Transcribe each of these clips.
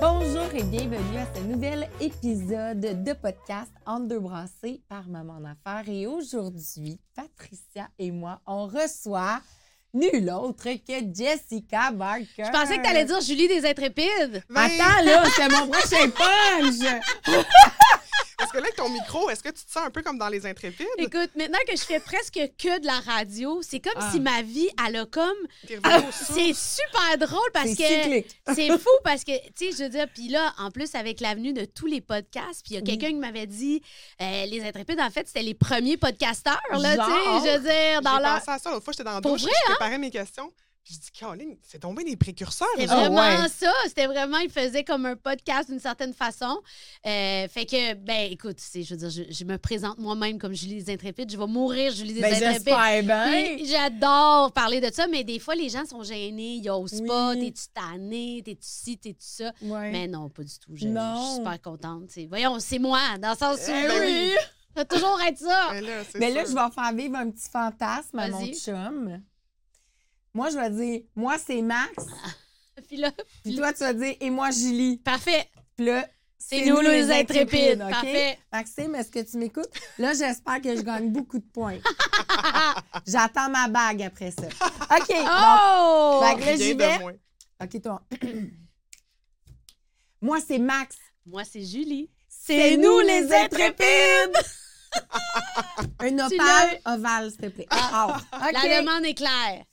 Bonjour et bienvenue à ce nouvel épisode de podcast Entre deux brassées par Maman en Affaires. Et aujourd'hui, Patricia et moi, on reçoit nul autre que Jessica Barker. Je pensais que tu allais dire Julie des Intrépides. Attends, là, c'est mon prochain punch! Est-ce que là, avec ton micro, est-ce que tu te sens un peu comme dans les intrépides? Écoute, maintenant que je fais presque que de la radio, c'est comme Ah. si ma vie, elle a comme. C'est super drôle parce que. C'est fou parce que, tu sais, je veux dire, puis là, en plus, avec l'avenue de tous les podcasts, puis il y a Oui. quelqu'un qui m'avait dit, euh, les intrépides, en fait, c'était les premiers podcasteurs, là, tu sais, je veux dire, dans J'ai leur. pensé à ça l'autre fois, j'étais dans la douche, vrai, hein? je préparais mes questions. Je dis, Caroline, c'est tombé des précurseurs. C'était. Ah vraiment ouais. ça. C'était vraiment, il faisait comme un podcast d'une certaine façon. Euh, fait que, ben, écoute, je veux dire, je, je me présente moi-même comme Julie des Intrépides. Je vais mourir, Julie des Ben, Intrépides. Puis J'adore parler de ça, mais des fois, les gens sont gênés, ils osent Oui. pas. T'es-tu tanné, t'es-tu ci, t'es-tu ça? Ouais. Mais non, pas du tout. Je, Non. je suis super contente. c'est- Voyons, c'est moi, dans le sens où. Eh Ben oui! Ça va toujours être ça. Mais là, c'est Mais là, je vais faire vivre un petit fantasme à mon chum. Moi, je vais dire, moi, c'est Max. Puis là, Puis toi, tu vas dire, et moi, Julie. parfait. Puis là, C'est nous, les intrépides. OK? Parfait. Maxime, est-ce que tu m'écoutes? Là, j'espère que je gagne beaucoup de points. J'attends ma bague après ça. OK. Oh! Fait que là, j'y vais. bon. OK, toi. Moi, c'est Max. Moi, c'est Julie. C'est nous, les intrépides! Un opale ovale, s'il te plaît. Ah, OK. La demande est claire.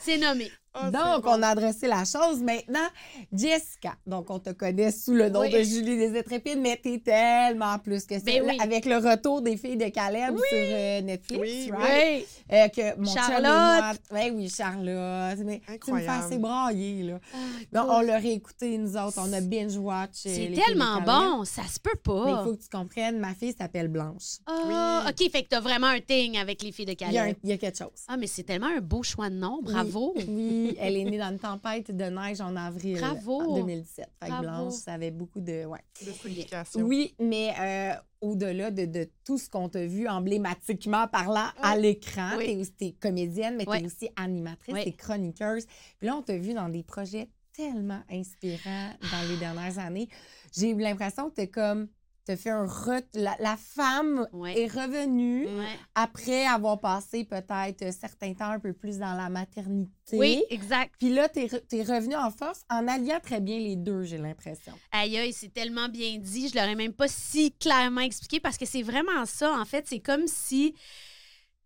C'est nommé. Ah, Donc, bon. on a adressé la chose. Maintenant, Jessica. Donc, on te connaît sous le nom Oui. de Julie des Intrépides, mais t'es tellement plus que ça. Ben oui. Avec le retour des filles de Caleb sur euh, Netflix, Oui, right? Oui. Euh, que mon Charlotte. moi- Ouais, oui, Charlotte. Mais tu me fais Incroyable. assez brailler, là. Ah, Donc, on l'a réécouté, nous autres. On a binge-watch. C'est tellement Caleb. bon, ça se peut Mais il pas. faut que tu comprennes, ma fille s'appelle Blanche. Ah, Oui. OK, fait que t'as vraiment un thing avec les filles de Il y, y a quelque chose. Ah, mais c'est tellement un beau choix de nom. Bravo. Oui, oui, elle est née dans une tempête de neige en avril Bravo. en 2017. Fait que Bravo. Blanche, ça avait beaucoup de... Ouais. De. Oui, mais euh, au-delà de, de tout ce qu'on t'a vu emblématiquement parlant à l'écran, Oui. t'es aussi t'es comédienne, mais Oui. t'es aussi animatrice, Oui. t'es chroniqueuse. Puis là, on t'a vu dans des projets tellement inspirants dans les dernières années. J'ai eu l'impression que t'es comme... T'as fait un... re- La, la femme Ouais. est revenue Ouais. après avoir passé peut-être un certain temps un peu plus dans la maternité. Oui, exact. Puis là, t'es, re- t'es revenu en force en alliant très bien les deux, j'ai l'impression. Aïe, aïe, c'est tellement bien dit. Je l'aurais même pas si clairement expliqué parce que c'est vraiment ça. En fait, c'est comme si.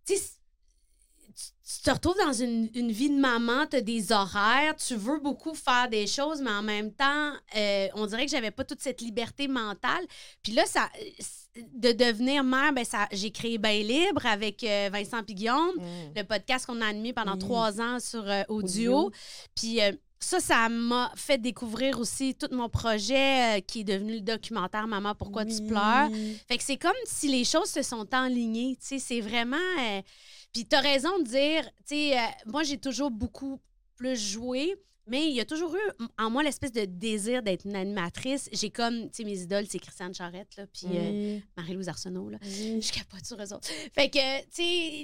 Tu sais, tu te retrouves dans une, une vie de maman, tu as des horaires, tu veux beaucoup faire des choses, mais en même temps, euh, on dirait que j'avais pas toute cette liberté mentale. Puis là, ça, de devenir mère, ben ça, j'ai créé Bain Libre avec euh, Vincent Piguillaume, Mm. le podcast qu'on a animé pendant trois ans sur euh, audio. Audio. Puis ça, ça m'a fait découvrir aussi tout mon projet euh, qui est devenu le documentaire Maman, pourquoi tu pleures. Fait que c'est comme si les choses se sont enlignées. Tu sais, c'est vraiment. euh, Puis t'as raison de dire, tu sais, euh, moi, j'ai toujours beaucoup plus joué. Mais il y a toujours eu en moi l'espèce de désir d'être une animatrice. J'ai comme, tu sais, mes idoles, c'est Christiane Charrette, là, puis euh, Oui. Marie-Louise Arsenault, là. Oui. Je capote sur eux autres. Fait que, tu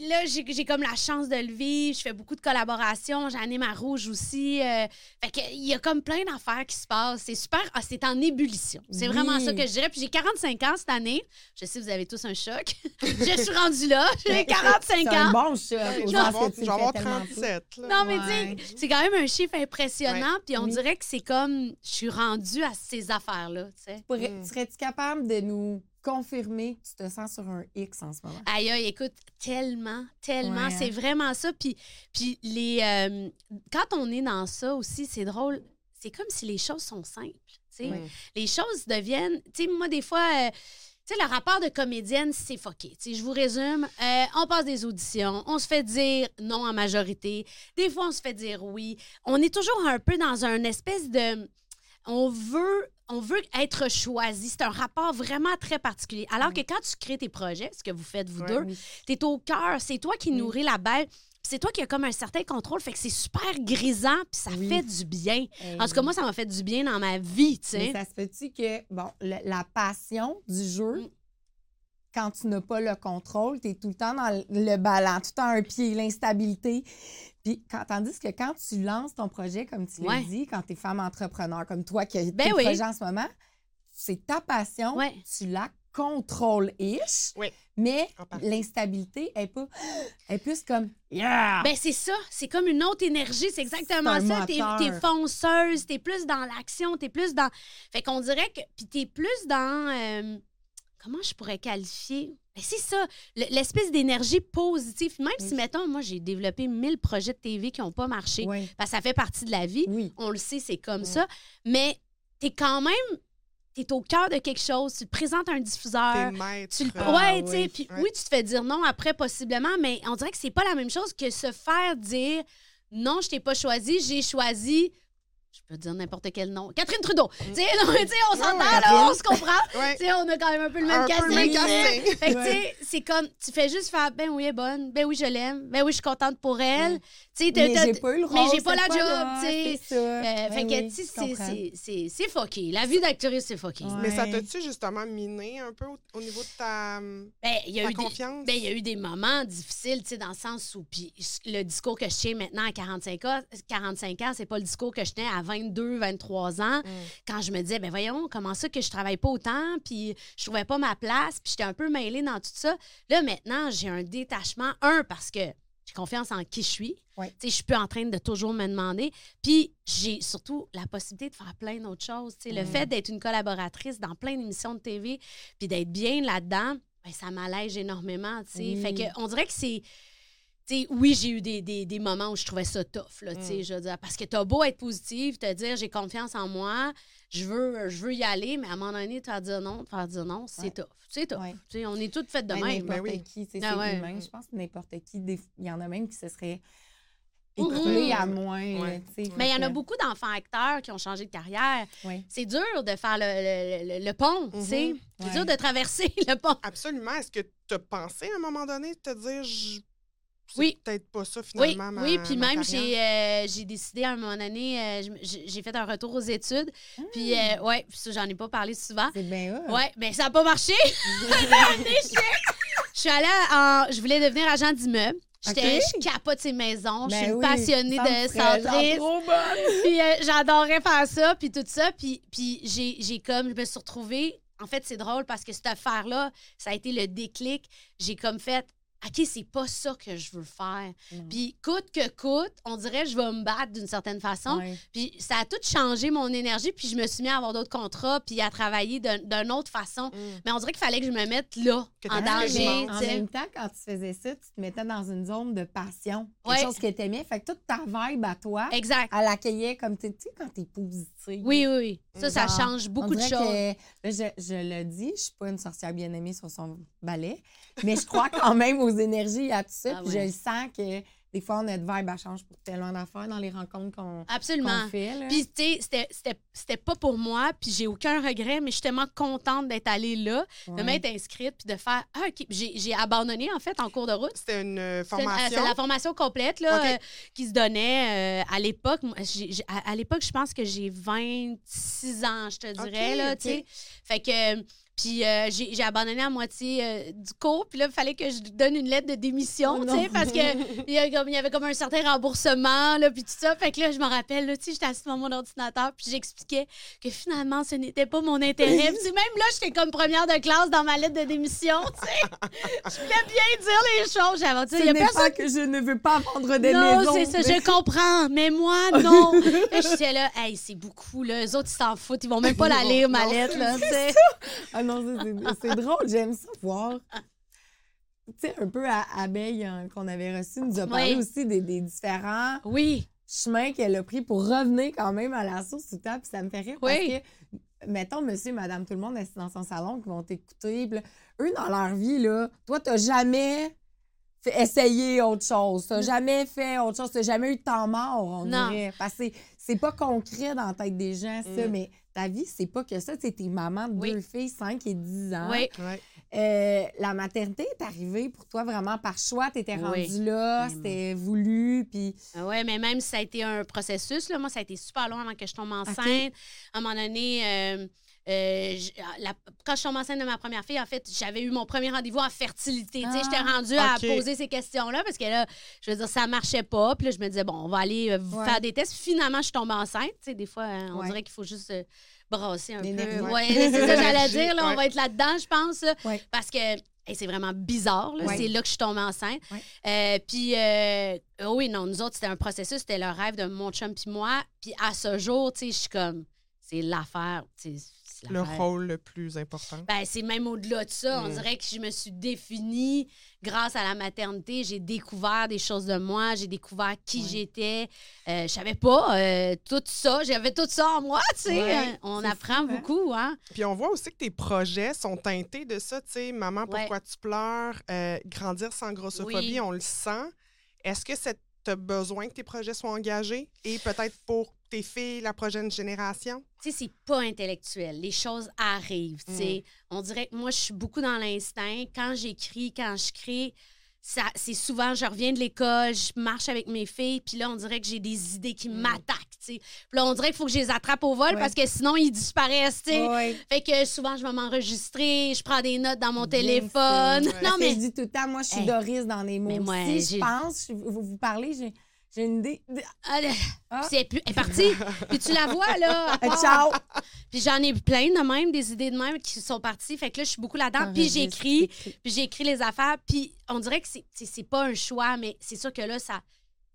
sais, là, j'ai j'ai comme la chance de le vivre. Je fais beaucoup de collaborations. J'anime à Rouge aussi. euh, fait que, il y a comme plein d'affaires qui se passent. C'est super. Ah, c'est en ébullition. C'est vraiment ça que je dirais. Puis j'ai 45 ans cette année. Je sais, vous avez tous un choc. je suis rendue là. J'ai Mais 45 c'est un bon choc. Je je vais pense avoir, que tu je vais le avoir fais tellement peu. 37. là. Non, mais Ouais. tu sais, c'est quand même un chiffre impressionnant. Impressionnant. Puis on Oui. dirait que c'est comme, je suis rendue à ces affaires-là, tu sais. Pourrais- Mm. Serais-tu capable de nous confirmer tu te sens sur un X en ce moment? Aïe, aïe, écoute, tellement, tellement. Ouais, hein. C'est vraiment ça. Puis, puis les, euh, quand on est dans ça aussi, c'est drôle. C'est comme si les choses sont simples. tu sais. Ouais. Les choses deviennent. Tu sais, moi, des fois. euh, tu sais, le rapport de comédienne, c'est fucké. Tu sais, je vous résume. euh, on passe des auditions, on se fait dire non en majorité. Des fois, on se fait dire oui. On est toujours un peu dans un espèce de... On veut, on veut être choisi. C'est un rapport vraiment très particulier. Alors que quand tu crées tes projets, ce que vous faites, vous deux, Oui. T'es au cœur, c'est toi qui nourris la belle. C'est toi qui as comme un certain contrôle, fait que c'est super grisant, puis ça Oui. fait du bien. Eh En tout cas, oui. moi, ça m'a fait du bien dans ma vie, tu Mais sais. ça se fait-tu que, bon, le- la passion du jeu, Mm. quand tu n'as pas le contrôle, tu es tout le temps dans le- ballon, tout le temps un pied, l'instabilité. Puis, quand, tandis que quand tu lances ton projet, comme tu l'as Ouais. dit, quand tu es femme entrepreneur, comme toi qui as Ben oui. projets en ce moment, c'est ta passion, Ouais. tu la contrôles-ish, Oui. mais l'instabilité est pas. Elle est plus comme Yeah! Ben, c'est ça. C'est comme une autre énergie. C'est exactement ça. T'es, t'es fonceuse, t'es plus dans l'action, t'es plus dans. Fait qu'on dirait que. Puis t'es plus dans. euh, Comment je pourrais qualifier? Ben, c'est ça, le- l'espèce d'énergie positive. Même si, mettons, moi, j'ai développé 1000 projets de TV qui n'ont pas marché, Oui. parce que ça fait partie de la vie. Oui. on le sait, c'est comme Mm. ça. Mais t'es quand même, t'es au cœur de quelque chose. Tu te présentes un diffuseur. Maître. Tu le... Ah, ouais, tu sais, oui. puis oui, tu te fais dire non après, possiblement, mais on dirait que c'est pas la même chose que se faire dire non, je t'ai pas choisi, j'ai choisi. Je peux dire n'importe quel nom. Catherine Trudeau. Tu sais, non, mais tu sais, on s'entend, ouais. là, on se comprend. Ouais. Tu sais, on a quand même un peu le même Un casting. même. Fait que, Ouais. tu sais, c'est comme, tu fais juste faire, ben oui, elle est bonne, ben oui, je l'aime, ben oui, je suis contente pour elle. Ouais. Tu sais, t'as- Mais j'ai pas eu le rôle. mais j'ai pas la job, tu sais. C'est ça. euh, fait que, oui, sais, je c'est- c'est- fucké. La vie d'actrice, c'est fucké. Ouais. Mais ça t'a-tu justement miné un peu au, au niveau de ta, Ben, il y a ta eu des, confiance? ben, il y a eu des moments difficiles, tu sais, dans le sens où puis le discours que je tiens maintenant à 45 ans, 45 ans, c'est pas le discours que je tenais à 22, 23 ans, Mm. quand je me disais, ben voyons, comment ça que je travaille pas autant, puis je trouvais pas ma place, puis j'étais un peu mêlée dans tout ça. Là, maintenant, j'ai un détachement, un, parce que j'ai confiance en qui je suis. Ouais. Je suis plus en train de toujours me demander. Puis j'ai surtout la possibilité de faire plein d'autres choses. Le Mm. fait d'être une collaboratrice dans plein d'émissions de TV, puis d'être bien là-dedans, ben, ça m'allège énormément. Fait que on dirait que c'est. Oui, j'ai eu des, des- des moments où je trouvais ça tough, là, tu sais, Mm. je veux dire, parce que t'as beau être positive, te dire j'ai confiance en moi, je veux, je veux y aller, mais à un moment donné, tu vas dire non, tu vas dire non, c'est Ouais. tough. C'est tough. Ouais. Tu sais, on est toutes faites de même. N'importe qui, Ah c'est ouais. humain. Je pense que n'importe qui, il y en a même qui se seraient écroulés à moins. Mais il y en a beaucoup d'enfants acteurs qui ont changé de carrière. Ouais. C'est dur de faire le, le- le- le pont, tu sais. Mhm. C'est Ouais. dur de traverser le pont. Absolument. Est-ce que tu as pensé à un moment donné de te dire, je... c'est Oui. peut-être pas ça Oui, finalement? ma- oui, puis ma même, j'ai euh, j'ai décidé à un moment donné, euh, j'ai fait un retour aux études. Puis, euh, ouais, puis ça, j'en ai pas parlé souvent. C'est bien hot. Ouais, mais ça n'a pas marché. Je suis allée en. Je voulais devenir agent d'immeuble. J'étais- Ok. Je capote ces maisons. je suis Ben oui, passionnée de centrisme. trop bonne. Puis euh, j'adorais faire ça, puis tout ça. Puis, puis j'ai, j'ai comme, je me suis retrouvée. En fait, c'est drôle parce que cette affaire-là, ça a été le déclic. J'ai comme fait, OK, c'est pas ça que je veux faire. Puis coûte que coûte, on dirait que je vais me battre d'une certaine façon. Ouais. Puis ça a tout changé mon énergie, puis je me suis mis à avoir d'autres contrats, puis à travailler d'un- d'une autre façon. Mm. Mais on dirait qu'il fallait que je me mette là, Que en danger. En même temps, quand tu faisais ça, tu te mettais dans une zone de passion. Quelque Ouais. chose que tu aimais. Fait que toute ta vibe à toi, Exact. elle accueillait comme, tu sais, quand t'es positive. Oui, oui, oui. Ça, ça Genre, change beaucoup de choses. que- là, je, je le dis, je suis pas une sorcière bien aimée sur son balai, mais je crois quand même aux énergies et à tout ça. Ah puis ouais. je le sens que des fois, notre vibe, elle change pour tellement d'affaires dans les rencontres qu'on Absolument. fait. là. Puis, tu sais, c'était- c'était- c'était pas pour moi, puis j'ai aucun regret, mais je suis tellement contente d'être allée là, de m'être inscrite, puis de faire. Ah, OK. J'ai j'ai abandonné, en fait, en cours de route. C'était une euh, euh, formation. C'est la formation complète là, euh, qui se donnait euh, à l'époque. Moi, j'ai- j'ai- À, à l'époque, je pense que j'ai 26 ans, je te dirais. OK, là, OK. tu sais. Fait que. Puis euh, j'ai abandonné à moitié euh, du cours. Puis là, il fallait que je donne une lettre de démission, Oh tu sais, non. parce que il y, a y avait comme un certain remboursement, là, puis tout ça. Fait que là, je me rappelle, là, tu sais, j'étais assise devant mon ordinateur, puis j'expliquais que finalement, ce n'était pas mon intérêt. Puis même là, j'étais comme première de classe dans ma lettre de démission, tu sais. je voulais bien dire les choses. J'avais dit, il y a personne pas que je ne veux pas vendre des non, maisons. c'est ça, mais- je comprends, mais moi, non. là, j'étais là, hey, c'est beaucoup, là. Eux autres, ils s'en foutent, ils vont même pas la Non, lire, ma non, lettre, là, tu sais. Non, c'est- drôle, j'aime ça voir. Tu sais, un peu à Abeille hein, qu'on avait reçu, nous a parlé Oui. aussi des, des différents Oui, chemins qu'elle a pris pour revenir quand même à la source tout le temps. Puis ça me fait rire Oui. parce que, mettons, monsieur et madame, tout le monde assis dans son salon qui vont t'écouter. eux, dans leur vie, là, toi, t'as jamais fait essayer autre chose. T'as jamais fait autre chose. T'as jamais eu de temps mort, on Non. dirait. Parce que c'est- c'est pas concret dans la tête des gens, ça. Mm. Mais ta vie, c'est pas que ça. Tu t'es maman de Oui. deux filles, 5 et 10 ans. oui. Euh, la maternité est arrivée pour toi vraiment par choix. T'étais Oui. rendue là, c'était voulu. Puis Oui, mais même si ça a été un processus, là, moi, ça a été super long avant que je tombe enceinte. À un moment donné, euh, euh, j- la- quand je tombe enceinte de ma première fille, en fait, j'avais eu mon premier rendez-vous en fertilité. Tu sais, Ah, J'étais rendue à poser ces questions-là parce que là, je veux dire, ça marchait pas. Puis là, je me disais, bon, on va aller euh, Ouais. faire des tests. Finalement, je suis tombée enceinte. Tu sais, des fois, euh, on Ouais. dirait qu'il faut juste euh, brasser un peu. Ouais. Ouais, c'est ça que j'allais dire. Là, ouais. On va être là-dedans, je pense. là, Ouais. Parce que hey, c'est vraiment bizarre. là. Ouais. C'est là que je suis tombée enceinte. Ouais. Euh, puis, euh, oh oui, non, nous autres, c'était un processus. C'était le rêve de mon chum puis moi. Puis à ce jour, tu sais, je suis comme, c'est l'affaire. Le rôle le plus important. Ben, c'est même au-delà de ça. On Mm. dirait que je me suis définie grâce à la maternité. J'ai découvert des choses de moi. J'ai découvert qui Ouais. j'étais. Euh, je savais pas euh, tout ça. J'avais tout ça en moi, tu sais. Ouais, Euh, On apprend hein? beaucoup, hein? Puis on voit aussi que tes projets sont teintés de ça, tu sais, maman, Ouais. pourquoi tu pleures, euh, grandir sans grossophobie, Oui. on le sent. Est-ce que tu as besoin que tes projets soient engagés et peut-être pour tes filles, la prochaine génération? tu sais, c'est pas intellectuel. Les choses arrivent. Mm. On dirait que moi, je suis beaucoup dans l'instinct. Quand j'écris, quand je crée, ça, c'est souvent, je reviens de l'école, je marche avec mes filles, puis là, on dirait que j'ai des idées qui Mm. m'attaquent. Puis là, on dirait qu'il faut que je les attrape au vol Ouais. parce que sinon, ils disparaissent, tu sais. Ouais. Fait que souvent, je vais m'enregistrer, je prends des notes dans mon Bien téléphone. Ouais. Non, mais je dis tout le temps, moi, je suis Hey. Doris dans les mots Mais moi, aussi. Je pense, vous, vous parlez, j'ai j'ai une idée. de- Ah, Ah. c'est plus- elle est partie. Puis tu la vois, là. part. ciao! Puis j'en ai plein de même, des idées de même qui sont parties. Fait que là, je suis beaucoup là-dedans. Puis j'écris, écris. puis j'écris les affaires. Puis on dirait que c'est- pas un choix, mais c'est sûr que là, ça,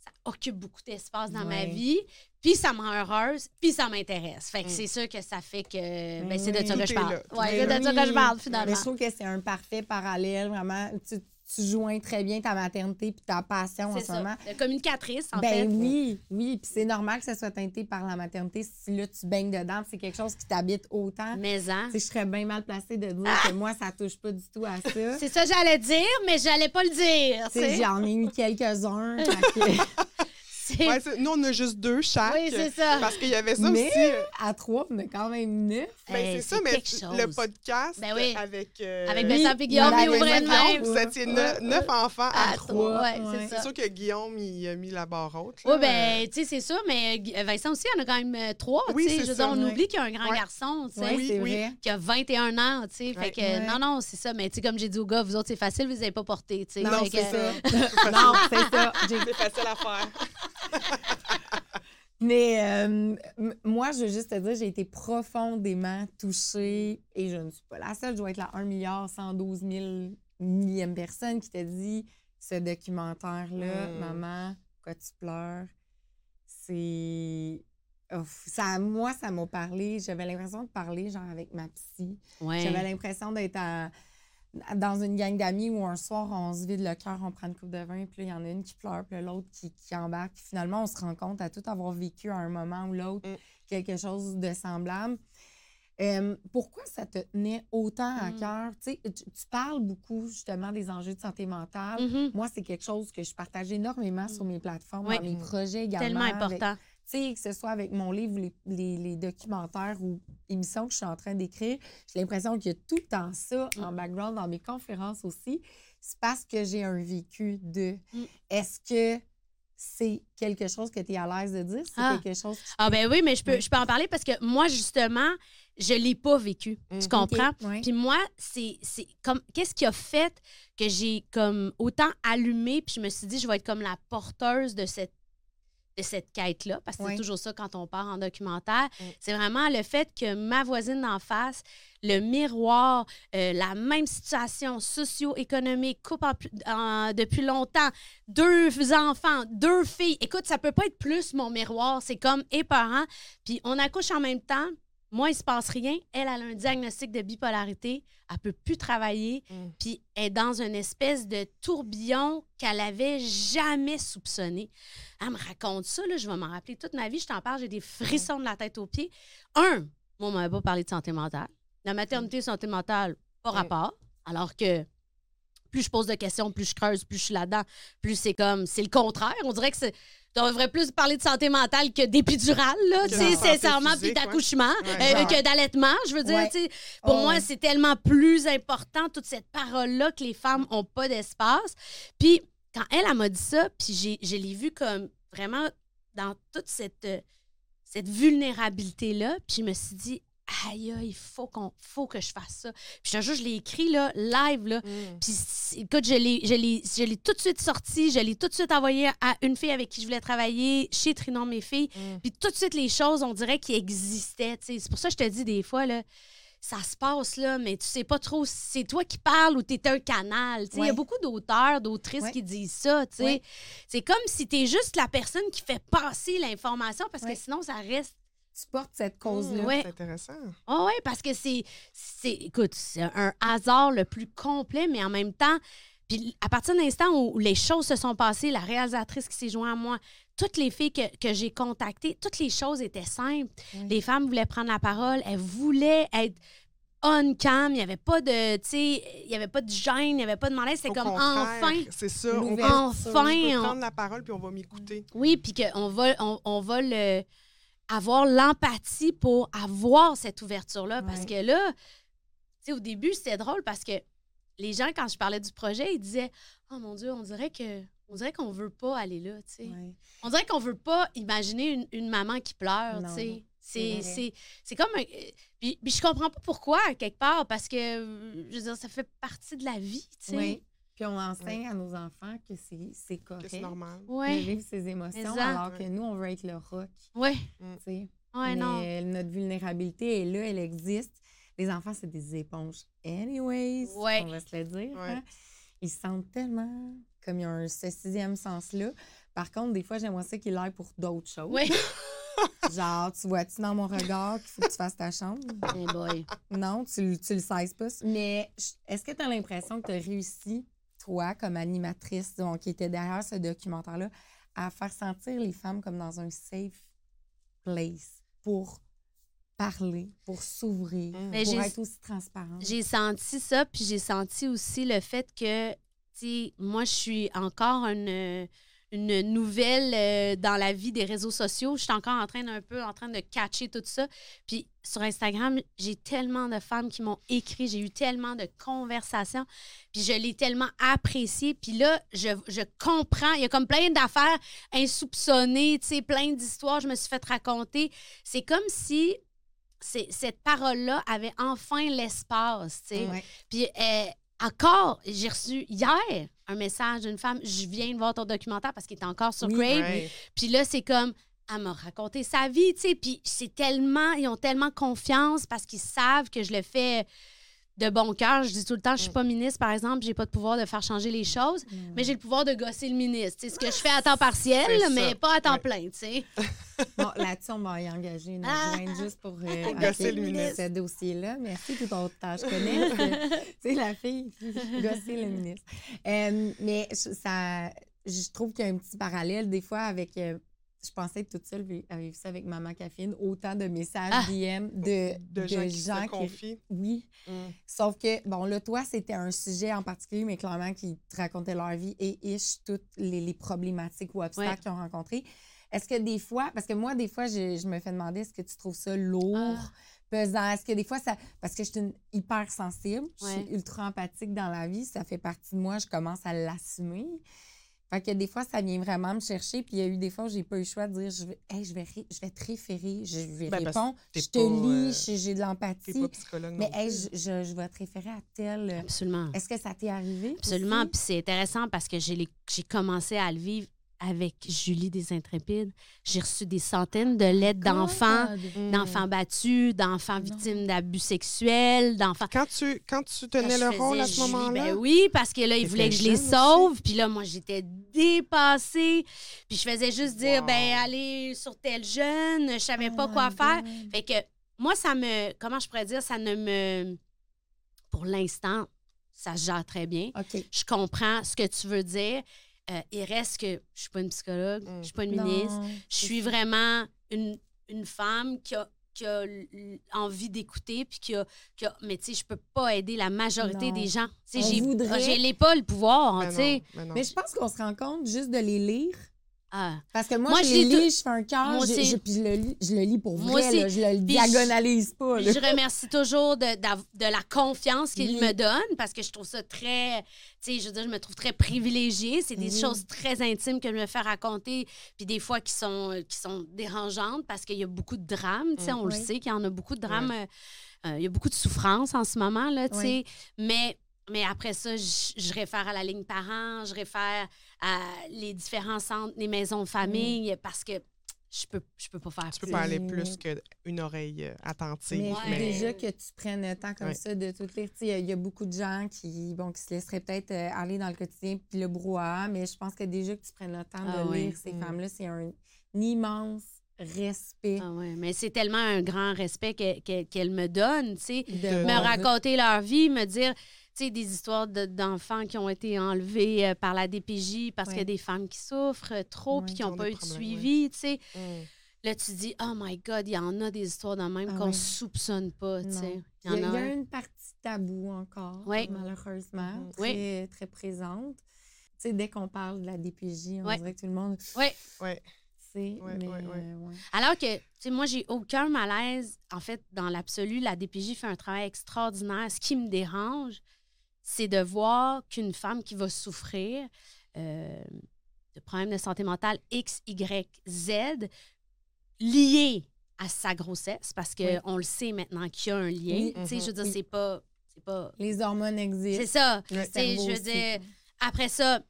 ça occupe beaucoup d'espace dans ma vie. Puis ça me rend heureuse, puis ça m'intéresse. Fait que Mm. c'est sûr que ça fait que. Ben, c'est de ça tout que je parle. là, Ouais, est c'est de ça que je parle, Mais finalement. je trouve que c'est un parfait parallèle, vraiment. Tu, tu joins très bien ta maternité puis ta passion en ce ça. moment. La communicatrice, en ben fait. oui, oui. Puis c'est normal que ça soit teinté par la maternité si là, tu baignes dedans. C'est quelque chose qui t'habite autant. Mais hein. Je serais bien mal placée de dire que moi, ça touche pas du tout à ça. C'est ça que j'allais dire, mais j'allais pas le dire. J'en ai eu quelques-uns. que- Ouais, c'est- nous, on a juste deux chaque. Oui, c'est ça. Parce qu'il y avait ça Mais aussi. à trois, on a quand même neuf. ben, Hey, c'est ça, mais quelque le chose. podcast Ben oui. avec. euh, Avec Oui, Vincent et Guillaume, la ils ouvraient de maison, même. Vous étiez neuf, neuf enfants à, À trois. trois, ouais, Ouais. c'est C'est ça. sûr que Guillaume, il a mis la barre haute. Oui, ben, tu sais, c'est ça, mais euh, Vincent aussi, il en a quand même euh, trois, Oui, tu sais. c'est Je veux ça, on ouais. oublie qu'il y a un grand Ouais. garçon, tu sais, Oui, Oui, c'est oui. vrai. qui a 21 ans, tu sais. Ouais. Fait que, Ouais. non, non, c'est ça. Mais, tu sais, comme j'ai dit aux gars, vous autres, c'est facile, vous les avez pas portés, tu sais. Non, Fait c'est ça. non, c'est ça. J'ai C'est facile à faire. Mais euh, moi, je veux juste te dire, j'ai été profondément touchée et je ne suis pas la seule. Je dois être la 1 milliard 112 000 millième personne qui t'a dit ce documentaire-là, Mm. maman, pourquoi tu pleures? C'est. Ça, moi, ça m'a parlé. J'avais l'impression de parler, genre, avec ma psy. Ouais. J'avais l'impression d'être à- dans une gang d'amis où un soir, on se vide le cœur, on prend une coupe de vin, puis là, il y en a une qui pleure, puis l'autre qui, qui embarque. Puis finalement, on se rend compte à tout avoir vécu à un moment ou l'autre Mm. quelque chose de semblable. Euh, pourquoi ça te tenait autant à Mm. cœur? Tu tu, parles beaucoup justement des enjeux de santé mentale. Mhm. Moi, c'est quelque chose que je partage énormément sur mes plaplateformes, Oui. dans mes projets également. Tellement important. Sais, que ce soit avec mon livre, les, les- les documentaires ou émissions que je suis en train d'écrire, j'ai l'impression qu'il y a tout le temps ça en Mm. background dans mes conférences aussi. C'est parce que j'ai un vécu de. Mm. Est-ce que c'est quelque chose que tu es à l'aise de dire? C'est Ah. quelque chose qui. Ah ben oui, mais je peux, je peux en parler parce que moi, justement, je l'ai pas vécu. Tu comprends? OK, ouais. Puis moi, c'est c'est comme qu'est-ce qui a fait que j'ai comme autant allumé puis je me suis dit je vais être comme la porteuse de cette de cette quête-là, parce que c'est toujours ça quand on part en documentaire. C'est vraiment le fait que ma voisine d'en face, le miroir, euh, la même situation socio-économique, couple en pl- en- depuis longtemps, deux enfants, deux filles. Écoute, ça peut pas être plus mon miroir. C'est comme épeurant. Puis on accouche en même temps. Moi, il se passe rien. Elle, elle a un diagnostic de bipolarité. Elle peut plus travailler. Mm. Puis elle est dans une espèce de tourbillon qu'elle avait jamais soupçonné. Elle me raconte ça, là, je vais m'en rappeler toute ma vie. Je t'en parle, j'ai des frissons de la tête aux pieds. Un, moi, on m'avait pas parlé de santé mentale. La maternité, santé mentale, pas Mm. rapport. Alors que plus je pose de questions, plus je creuse, plus je suis là-dedans, plus c'est comme, c'est le contraire. On dirait que c'est. On devrait plus parler de santé mentale que d'épidural, là, Que tu de sais, santé sincèrement, puis d'accouchement, Ouais. euh, que d'allaitement. Je veux dire, Ouais. tu sais, pour Oh, moi, ouais. c'est tellement plus important, toute cette parole-là, que les femmes n'ont pas d'espace. Puis, quand elle, elle m'a dit ça, puis j'ai- je l'ai vu comme vraiment dans toute cette, euh, cette vulnérabilité-là, puis je me suis dit, aïe, il faut, qu'on, faut que je fasse ça. Puis je te jure, je l'ai écrit, là, live, là. Mm. Puis, écoute, je l'ai, je, l'ai, je l'ai tout de suite sorti, je l'ai tout de suite envoyé à une fille avec qui je voulais travailler, chez Trinon Mes Filles. Mm. Puis tout de suite, les choses, on dirait qu'ils existaient. C'est pour ça que je te dis des fois, là, ça se passe, là, mais tu sais pas trop si c'est toi qui parles ou tu un canal. Il y a beaucoup d'auteurs, d'autrices Ouais. qui disent ça. Ouais. C'est comme si tu es juste la personne qui fait passer l'information parce que sinon, ça reste. Tu portes cette cause-là. Mm, Ouais. C'est intéressant. Oh ouais, parce que c'est, c'est, écoute, c'est un hasard le plus complet, mais en même temps, puis à partir de l'instant où les choses se sont passées, la réalisatrice qui s'est jointe à moi, toutes les filles que, que j'ai contactées, toutes les choses étaient simples. Oui. Les femmes voulaient prendre la parole, elles voulaient être on cam, il n'y avait pas de, tu sais, il y avait pas de gêne, il n'y avait pas de malaise, c'était Au comme enfin. C'est ça. On. Enfin, je peux on- prendre la parole puis on va m'écouter. Oui, puis qu'on va, on, on va le, avoir l'empathie pour avoir cette ouverture-là. Parce que là, tu sais, au début, c'était drôle parce que les gens, quand je parlais du projet, ils disaient Oh mon Dieu, on dirait que. On dirait qu'on veut pas aller là, tu sais. Ouais. On dirait qu'on veut pas imaginer une, une maman qui pleure, tu sais. c'est comme un. Puis, puis je comprends pas pourquoi, quelque part, parce que, je veux dire, ça fait partie de la vie, tu sais. Oui. Puis on enseigne à nos enfants que c'est, correct c'est normal. de vivre ses émotions, alors que nous, on veut être le rock. Ouais. tu sais. Ouais, Mais non. euh, notre vulnérabilité est là, elle existe. Les enfants, c'est des éponges. Anyways, Ouais. on va se le dire. Ouais. hein. Ils se sentent tellement comme ils ont un- ce sixième sens-là. Par contre, des fois, j'aimerais ça qu'ils l'aillent pour d'autres choses. Ouais. Genre, tu vois-tu dans mon regard qu'il faut que tu fasses ta chambre? Eh boy. Non, tu, le- tu le sais pas. Mais est-ce que tu as l'impression que tu as réussi, toi, comme animatrice donc, qui était derrière ce documentaire-là, à faire sentir les femmes comme dans un safe place pour parler, pour s'ouvrir, Mm. Pour j'ai- être aussi transparente? J'ai senti ça, puis j'ai senti aussi le fait que, tu sais, moi, je suis encore une, une nouvelle euh, dans la vie des réseaux sociaux. Je suis encore en train d'un peu en train de catcher tout ça. Puis sur Instagram, j'ai tellement de femmes qui m'ont écrit, j'ai eu tellement de conversations, puis je l'ai tellement apprécié. Puis là, je, je comprends, il y a comme plein d'affaires insoupçonnées, tu sais, plein d'histoires je me suis fait raconter. C'est comme si cette parole-là avait enfin l'espace, tu sais. Ouais. Puis euh, encore, j'ai reçu hier un message d'une femme, je viens de voir ton documentaire parce qu'il est encore sur Oui, Crave. Ouais. Puis là, c'est comme, elle m'a raconté sa vie, tu sais. Puis c'est tellement, ils ont tellement confiance parce qu'ils savent que je le fais de bon cœur. Je dis tout le temps, je suis pas ministre, par exemple, j'ai pas de pouvoir de faire changer les choses, mais j'ai le pouvoir de gosser le ministre. C'est ce que je fais à temps partiel, C'est mais pas à temps Ouais. plein, tu sais. Bon, là-dessus, on va y engager une Ah! adjointe juste pour euh, gosser le ministre. ce dossier-là. Merci pour ton tâche connaisse. tu sais, la fille, gosser le ministre. Euh, mais je- ça, je trouve qu'il y a un petit parallèle des fois avec. euh, je pensais être toute seule à vivre ça avec Maman Caffeine. Autant de messages Ah! DM de, De gens qui se confient. Oui. Mm. Sauf que, bon, là, toi, c'était un sujet en particulier, mais clairement, qui te racontait leur vie et ish, toutes les, les problématiques ou obstacles Ouais. qu'ils ont rencontrés. Est-ce que des fois, parce que moi, des fois, je, je me fais demander, est-ce que tu trouves ça lourd, Ah. pesant? Est-ce que des fois, ça. Parce que je suis une hyper sensible, je suis ultra empathique dans la vie, ça fait partie de moi, je commence à l'assumer. Fait que des fois, ça vient vraiment me chercher. Puis il y a eu des fois où j'ai pas eu le choix de dire je vais, hey, je vais, ré- je vais te référer, je vais Ben, répondre, je te pas, lis, euh, j'ai- de l'empathie. pas psychologue. Mais non hey, je, je, je vais te référer à tel. Absolument. Est-ce que ça t'est arrivé? Absolument. aussi? Puis c'est intéressant parce que j'ai les- j'ai commencé à le vivre avec Julie des Intrépides. J'ai reçu des centaines de lettres d'enfants, God. Mm. d'enfants battus, d'enfants victimes d'abus sexuels, d'enfants. Quand tu, quand tu tenais je le rôle à faisais ce Julie, moment-là, Ben oui, parce que là, ils voulaient que je les sauve. Puis là, moi, j'étais dépassée. Puis je faisais juste dire, Wow. ben, allez sur tel jeune. Je savais Oh pas quoi my faire. Fait que moi, ça me. Comment je pourrais dire? Ça ne me. Pour l'instant, ça se gère très bien. OK. Je comprends ce que tu veux dire. Euh, il reste que je suis pas une psychologue, Mm. je suis pas une ministre. Non, Je suis vraiment une, une femme qui a, qui a envie d'écouter, puis qui a, qui a- Mais tu sais, je peux pas aider la majorité Non. des gens. Tu sais, j'ai voudrait- j'ai pas le pouvoir, Ben tu sais. non, ben non. Mais je pense qu'on se rend compte juste de les lire. Ah. Parce que moi, Moi, je je les lis tout- je fais un cœur, je- je- puis je le lis, je le lis pour Moi vrai, là, je le Puis diagonalise pas. Là. je remercie toujours de, la confiance qu'il Oui. me donne parce que je trouve ça très, tu sais, je veux dire, je me trouve très privilégiée. C'est des Oui. choses très intimes que je me fais raconter, puis des fois qui sont, euh, qui sont dérangeantes parce qu'il y a beaucoup de drames, tu sais, Mm. on le sait qu'il y en a beaucoup de drames. euh, euh, il y a beaucoup de souffrance en ce moment, là, tu sais. Oui. Mais, mais après ça, je, je réfère à la ligne parents, je réfère à les différents centres, les maisons de famille, parce que je peux, je peux pas faire Tu peux plus. pas aller C'est- plus qu'une oreille euh, attentive. Mais déjà que tu prennes le temps comme Ouais. ça de tout lire. Tu sais, Il y a- il y, a beaucoup de gens qui, bon, qui se laisseraient peut-être euh, aller dans le quotidien puis le brouhaha, mais je pense que déjà que tu prennes le temps Ah de oui. lire ces Mm. femmes-là, c'est un, immense respect. Ah ouais, mais c'est tellement un grand respect que- que- qu'elles me donnent, tu sais. de Me raconter leur vie, me dire, tu sais, des histoires de- d'enfants qui ont été enlevés euh, par la DPJ parce qu'il y a des femmes qui souffrent trop Ouais. puis qui n'ont ont pas eu de suivi, tu sais. Mm. Là, tu dis, oh my God, il y en a des histoires de même Ah qu'on ouais. soupçonne pas, tu Non. sais. Il y, a, il y a une partie tabou encore, Oui. malheureusement, Mhm. très, très présente. Tu sais, dès qu'on parle de la DPJ, on Ouais. dirait que tout le monde Oui. Ouais. Ouais, mais, ouais, ouais. euh, ouais. Alors que, tu sais, moi, j'ai aucun malaise. En fait, dans l'absolu, la DPJ fait un travail extraordinaire. Ce qui me dérange, c'est de voir qu'une femme qui va souffrir euh, de problèmes de santé mentale X, Y, Z liés à sa grossesse, parce Oui. qu'on le sait maintenant qu'il y a un lien. Tu sais, je veux dire, Mhm. c'est pas... Pas... Les hormones existent. C'est ça. Tu sais, je veux aussi. dire, après ça,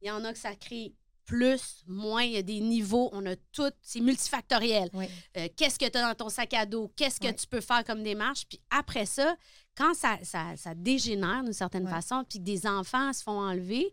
il y en a que ça crée plus, moins, il y a des niveaux, on a tout, c'est multifactoriel. Oui. Euh, qu'est-ce que tu as dans ton sac à dos, qu'est-ce que tu peux faire comme démarche? Puis après ça, quand ça, ça, ça dégénère d'une certaine Ouais. façon, puis que des enfants se font enlever,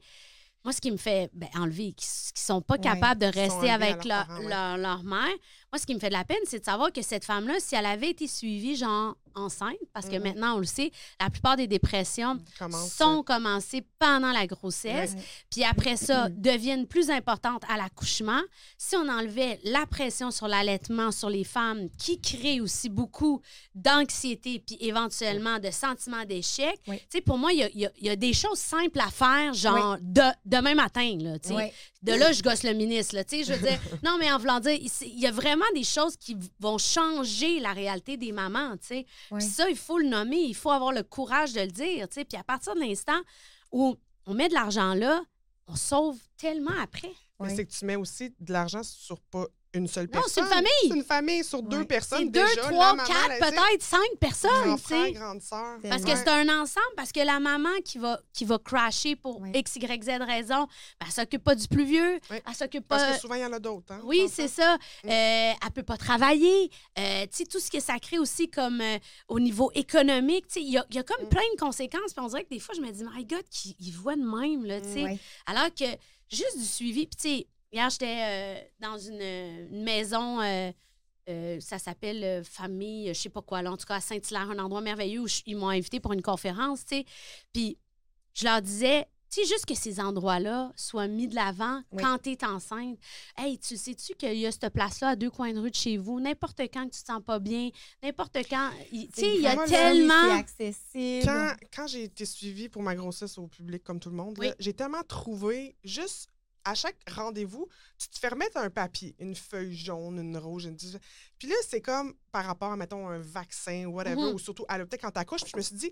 moi, ce qui me fait ben, enlever, qui ne sont pas Ouais. capables de rester avec leur, leur, leur mère, moi, ce qui me fait de la peine, c'est de savoir que cette femme-là, si elle avait été suivie, genre, enceinte, parce que Mhm. maintenant, on le sait, la plupart des dépressions Commence, sont commencées pendant la grossesse, puis après ça, deviennent plus importantes à l'accouchement. Si on enlevait la pression sur l'allaitement sur les femmes, qui crée aussi beaucoup d'anxiété, puis éventuellement de sentiments d'échec, Oui. tu sais, pour moi, il y a, y y des choses simples à faire, genre de, demain matin, là, tu sais. De là, je gosse le ministre, là, tu sais, je veux dire, non, mais en voulant dire, il y a vraiment des choses qui vont changer la réalité des mamans, tu sais. Ouais. Puis ça, il faut le nommer, il faut avoir le courage de le dire, tu sais. Puis à partir de l'instant où on met de l'argent là, on sauve tellement après. Mais c'est que tu mets aussi de l'argent sur pas une seule Non, c'est personne. une famille. C'est une famille sur deux Ouais. personnes. C'est deux, déjà, trois, maman, quatre, peut-être cinq personnes, Grand tu frère, sais. grande sœur. Parce que c'est un ensemble, parce que la maman qui va, qui va crasher pour Ouais. X, Y, Z raison, ben, elle s'occupe pas du plus vieux, Ouais. elle s'occupe Parce pas... que souvent, il y en a d'autres. Hein, Oui, c'est ça. Mm. Euh, elle peut pas travailler. Euh, tu sais, tout ce que ça crée aussi comme euh, au niveau économique, tu sais, il y a, il y a comme Mm. plein de conséquences. Puis on dirait que des fois, je me dis, my God, qu'ils ils voient de même, là, tu sais. Ouais. Alors que juste du suivi. Puis, tu sais, hier, j'étais euh, dans une, une maison, euh, euh, ça s'appelle euh, Famille, je sais pas quoi, là, en tout cas à Saint-Hilaire, un endroit merveilleux où je- ils m'ont invité pour une conférence, tu sais. Puis, je leur disais, tu sais, juste que ces endroits-là soient mis de l'avant Oui. quand tu es enceinte. Hey, tu sais-tu qu'il y a cette place-là à deux coins de rue de chez vous, n'importe quand que tu te sens pas bien, n'importe quand. il- Tu sais, il y a tellement. C'est accessible. Quand, quand j'ai été suivie pour ma grossesse au public, comme tout le monde, Oui. j'ai tellement trouvé, juste à chaque rendez-vous, tu te fais remettre un papier, une feuille jaune, une rouge, une... Puis là, c'est comme par rapport à, mettons, un vaccin ou whatever, Mhm. ou surtout à l'hôpital quand t'accouches. Puis je me suis dit,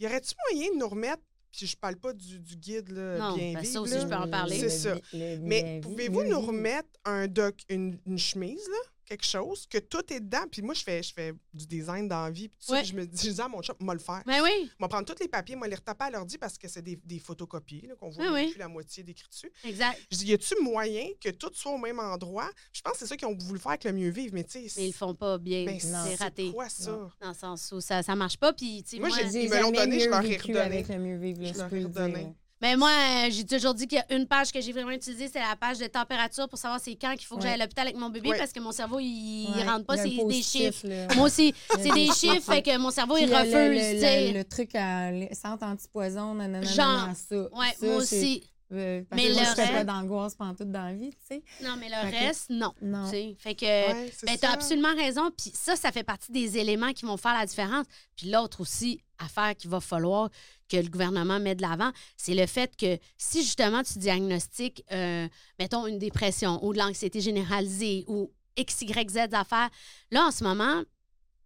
y aurait-tu moyen de nous remettre, puis je parle pas du, du guide là, Non, bien ben, ça vivre, aussi, là. je peux en parler. C'est ça. Mais pouvez-vous nous remettre remettre un doc, une, une chemise, là, quelque chose, que tout est dedans? Puis moi, je fais, je fais du design dans la vie. Puis tout ça, Ouais. puis je me dis, je dis à mon chum, moi le faire. Ben oui, vais prendre tous les papiers, moi les retaper à l'ordi parce que c'est des, des photocopies qu'on voit Oui, même oui. plus la moitié d'écrit dessus. exact. Je dis, y a-tu moyen que tout soit au même endroit? Je pense que c'est ça qu'ils ont voulu faire avec le mieux vivre, mais tu sais, Mais ils le font pas bien. ben, c'est raté. quoi ça? Non. Dans le sens où ça, ça marche pas. Puis, tu sais, Moi, moi, j'ai dit- Ils me l'ont donné, je leur ai redonné. avec le mieux vivre, Je leur peux ai redonné. Mais moi, euh, j'ai toujours dit qu'il y a une page que j'ai vraiment utilisée, c'est la page de température pour savoir c'est quand qu'il faut que Ouais. j'aille à l'hôpital avec mon bébé Ouais. parce que mon cerveau, il, il Ouais, rentre pas, c'est des chiffres. là. Moi aussi, c'est des chiffres, fait que mon cerveau, Puis il le- refuse, le, tu sais. le, le truc à centre antipoison, nanana, Genre. nanana, ça. Ouais, Ça, moi aussi. euh, parce Mais que moi, le je fais pas reste- d'angoisse pantoute dans la vie, tu sais. Non, mais le Fait que- reste, non. Non. tu sais. Fait que, Ouais, c'est ben, ça. t'as absolument raison. Puis ça, ça fait partie des éléments qui vont faire la différence. Puis l'autre aussi, affaire qu'il va falloir que le gouvernement mette de l'avant, c'est le fait que si justement tu diagnostiques, euh, mettons, une dépression ou de l'anxiété généralisée ou X, Y, Z affaires, là, en ce moment,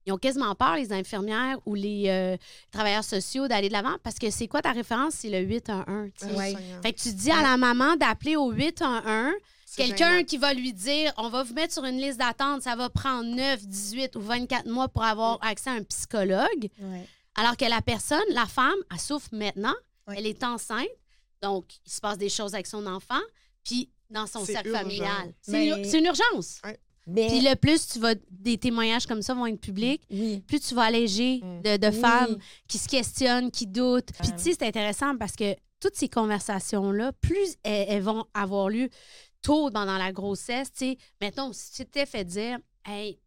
ils ont quasiment peur, les infirmières ou les euh, travailleurs sociaux, d'aller de l'avant parce que c'est quoi ta référence? C'est le 811. tu sais. Ah, Ouais. Fait que tu dis à la maman d'appeler au 811 C'est Quelqu'un qui va lui dire on va vous mettre sur une liste d'attente, ça va prendre 9, 18 ou 24 mois pour avoir accès à un psychologue. Ouais. Alors que la personne, la femme, elle souffre maintenant, elle est enceinte, donc il se passe des choses avec son enfant, puis dans son cercle urgent. familial. C'est Mais- une, urgence. Ben, Puis le plus tu vas, des témoignages comme ça vont être publics, oui. plus tu vas alléger Mm. de, de Oui. femmes qui se questionnent, qui doutent. Puis tu sais, c'est intéressant parce que toutes ces conversations-là, plus elles, elles vont avoir lieu tôt pendant la grossesse, tu sais, mettons, si tu t'es fait dire, hey,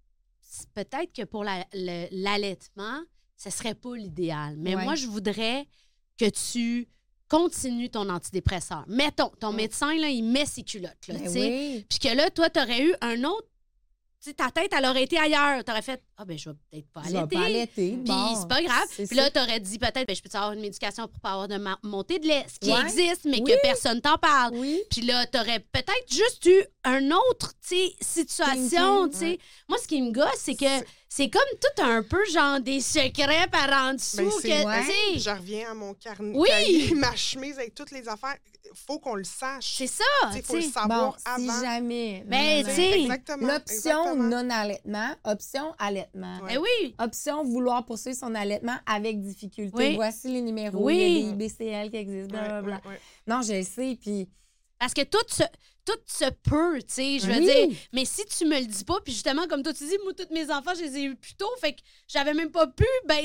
peut-être que pour la- l'allaitement, ce serait pas l'idéal. Mais Ouais. moi, je voudrais que tu continues ton antidépresseur. Mettons, ton médecin, là, il met ses culottes, là, Ben tu sais. oui. Puis que là, toi, tu aurais eu un autre. Ta tête, elle aurait été ailleurs. Tu aurais fait Ah, ben, je vais peut-être pas Je vais allaiter. pas allaiter. Puis bon, c'est pas grave. Puis là, ça. tu aurais dit peut-être, ben, je peux avoir une médication pour pas avoir de montée de lait, ce qui Ouais. existe, mais Oui. que personne t'en parle. Oui. Puis là, tu aurais peut-être juste eu un autre, situation, Thinking, tu sais. ouais. Moi, ce qui me gosse, c'est que C'est- comme tout un peu genre des secrets par en dessous. Ben, que, c'est- ouais. Je reviens à mon carnet. Oui! cahier, ma chemise avec toutes les affaires. Faut qu'on le sache. c'est ça, Il faut le savoir Bon, avant. si jamais. Non, tu sais. L'option non-allaitement, option allaitement. Ouais. Eh oui, Option vouloir poursuivre son allaitement avec difficulté. Oui. Voici les numéros. Oui. Il y a des IBCL qui existent. Ouais, blablabla. ouais, ouais. Non, je sais. Puis. Parce que tout se, tout se peut, tu sais, je veux Oui. dire. Mais si tu me le dis pas, puis justement, comme toi, tu dis, moi, tous mes enfants, je les ai eus plus tôt, fait que j'avais même pas pu, ben,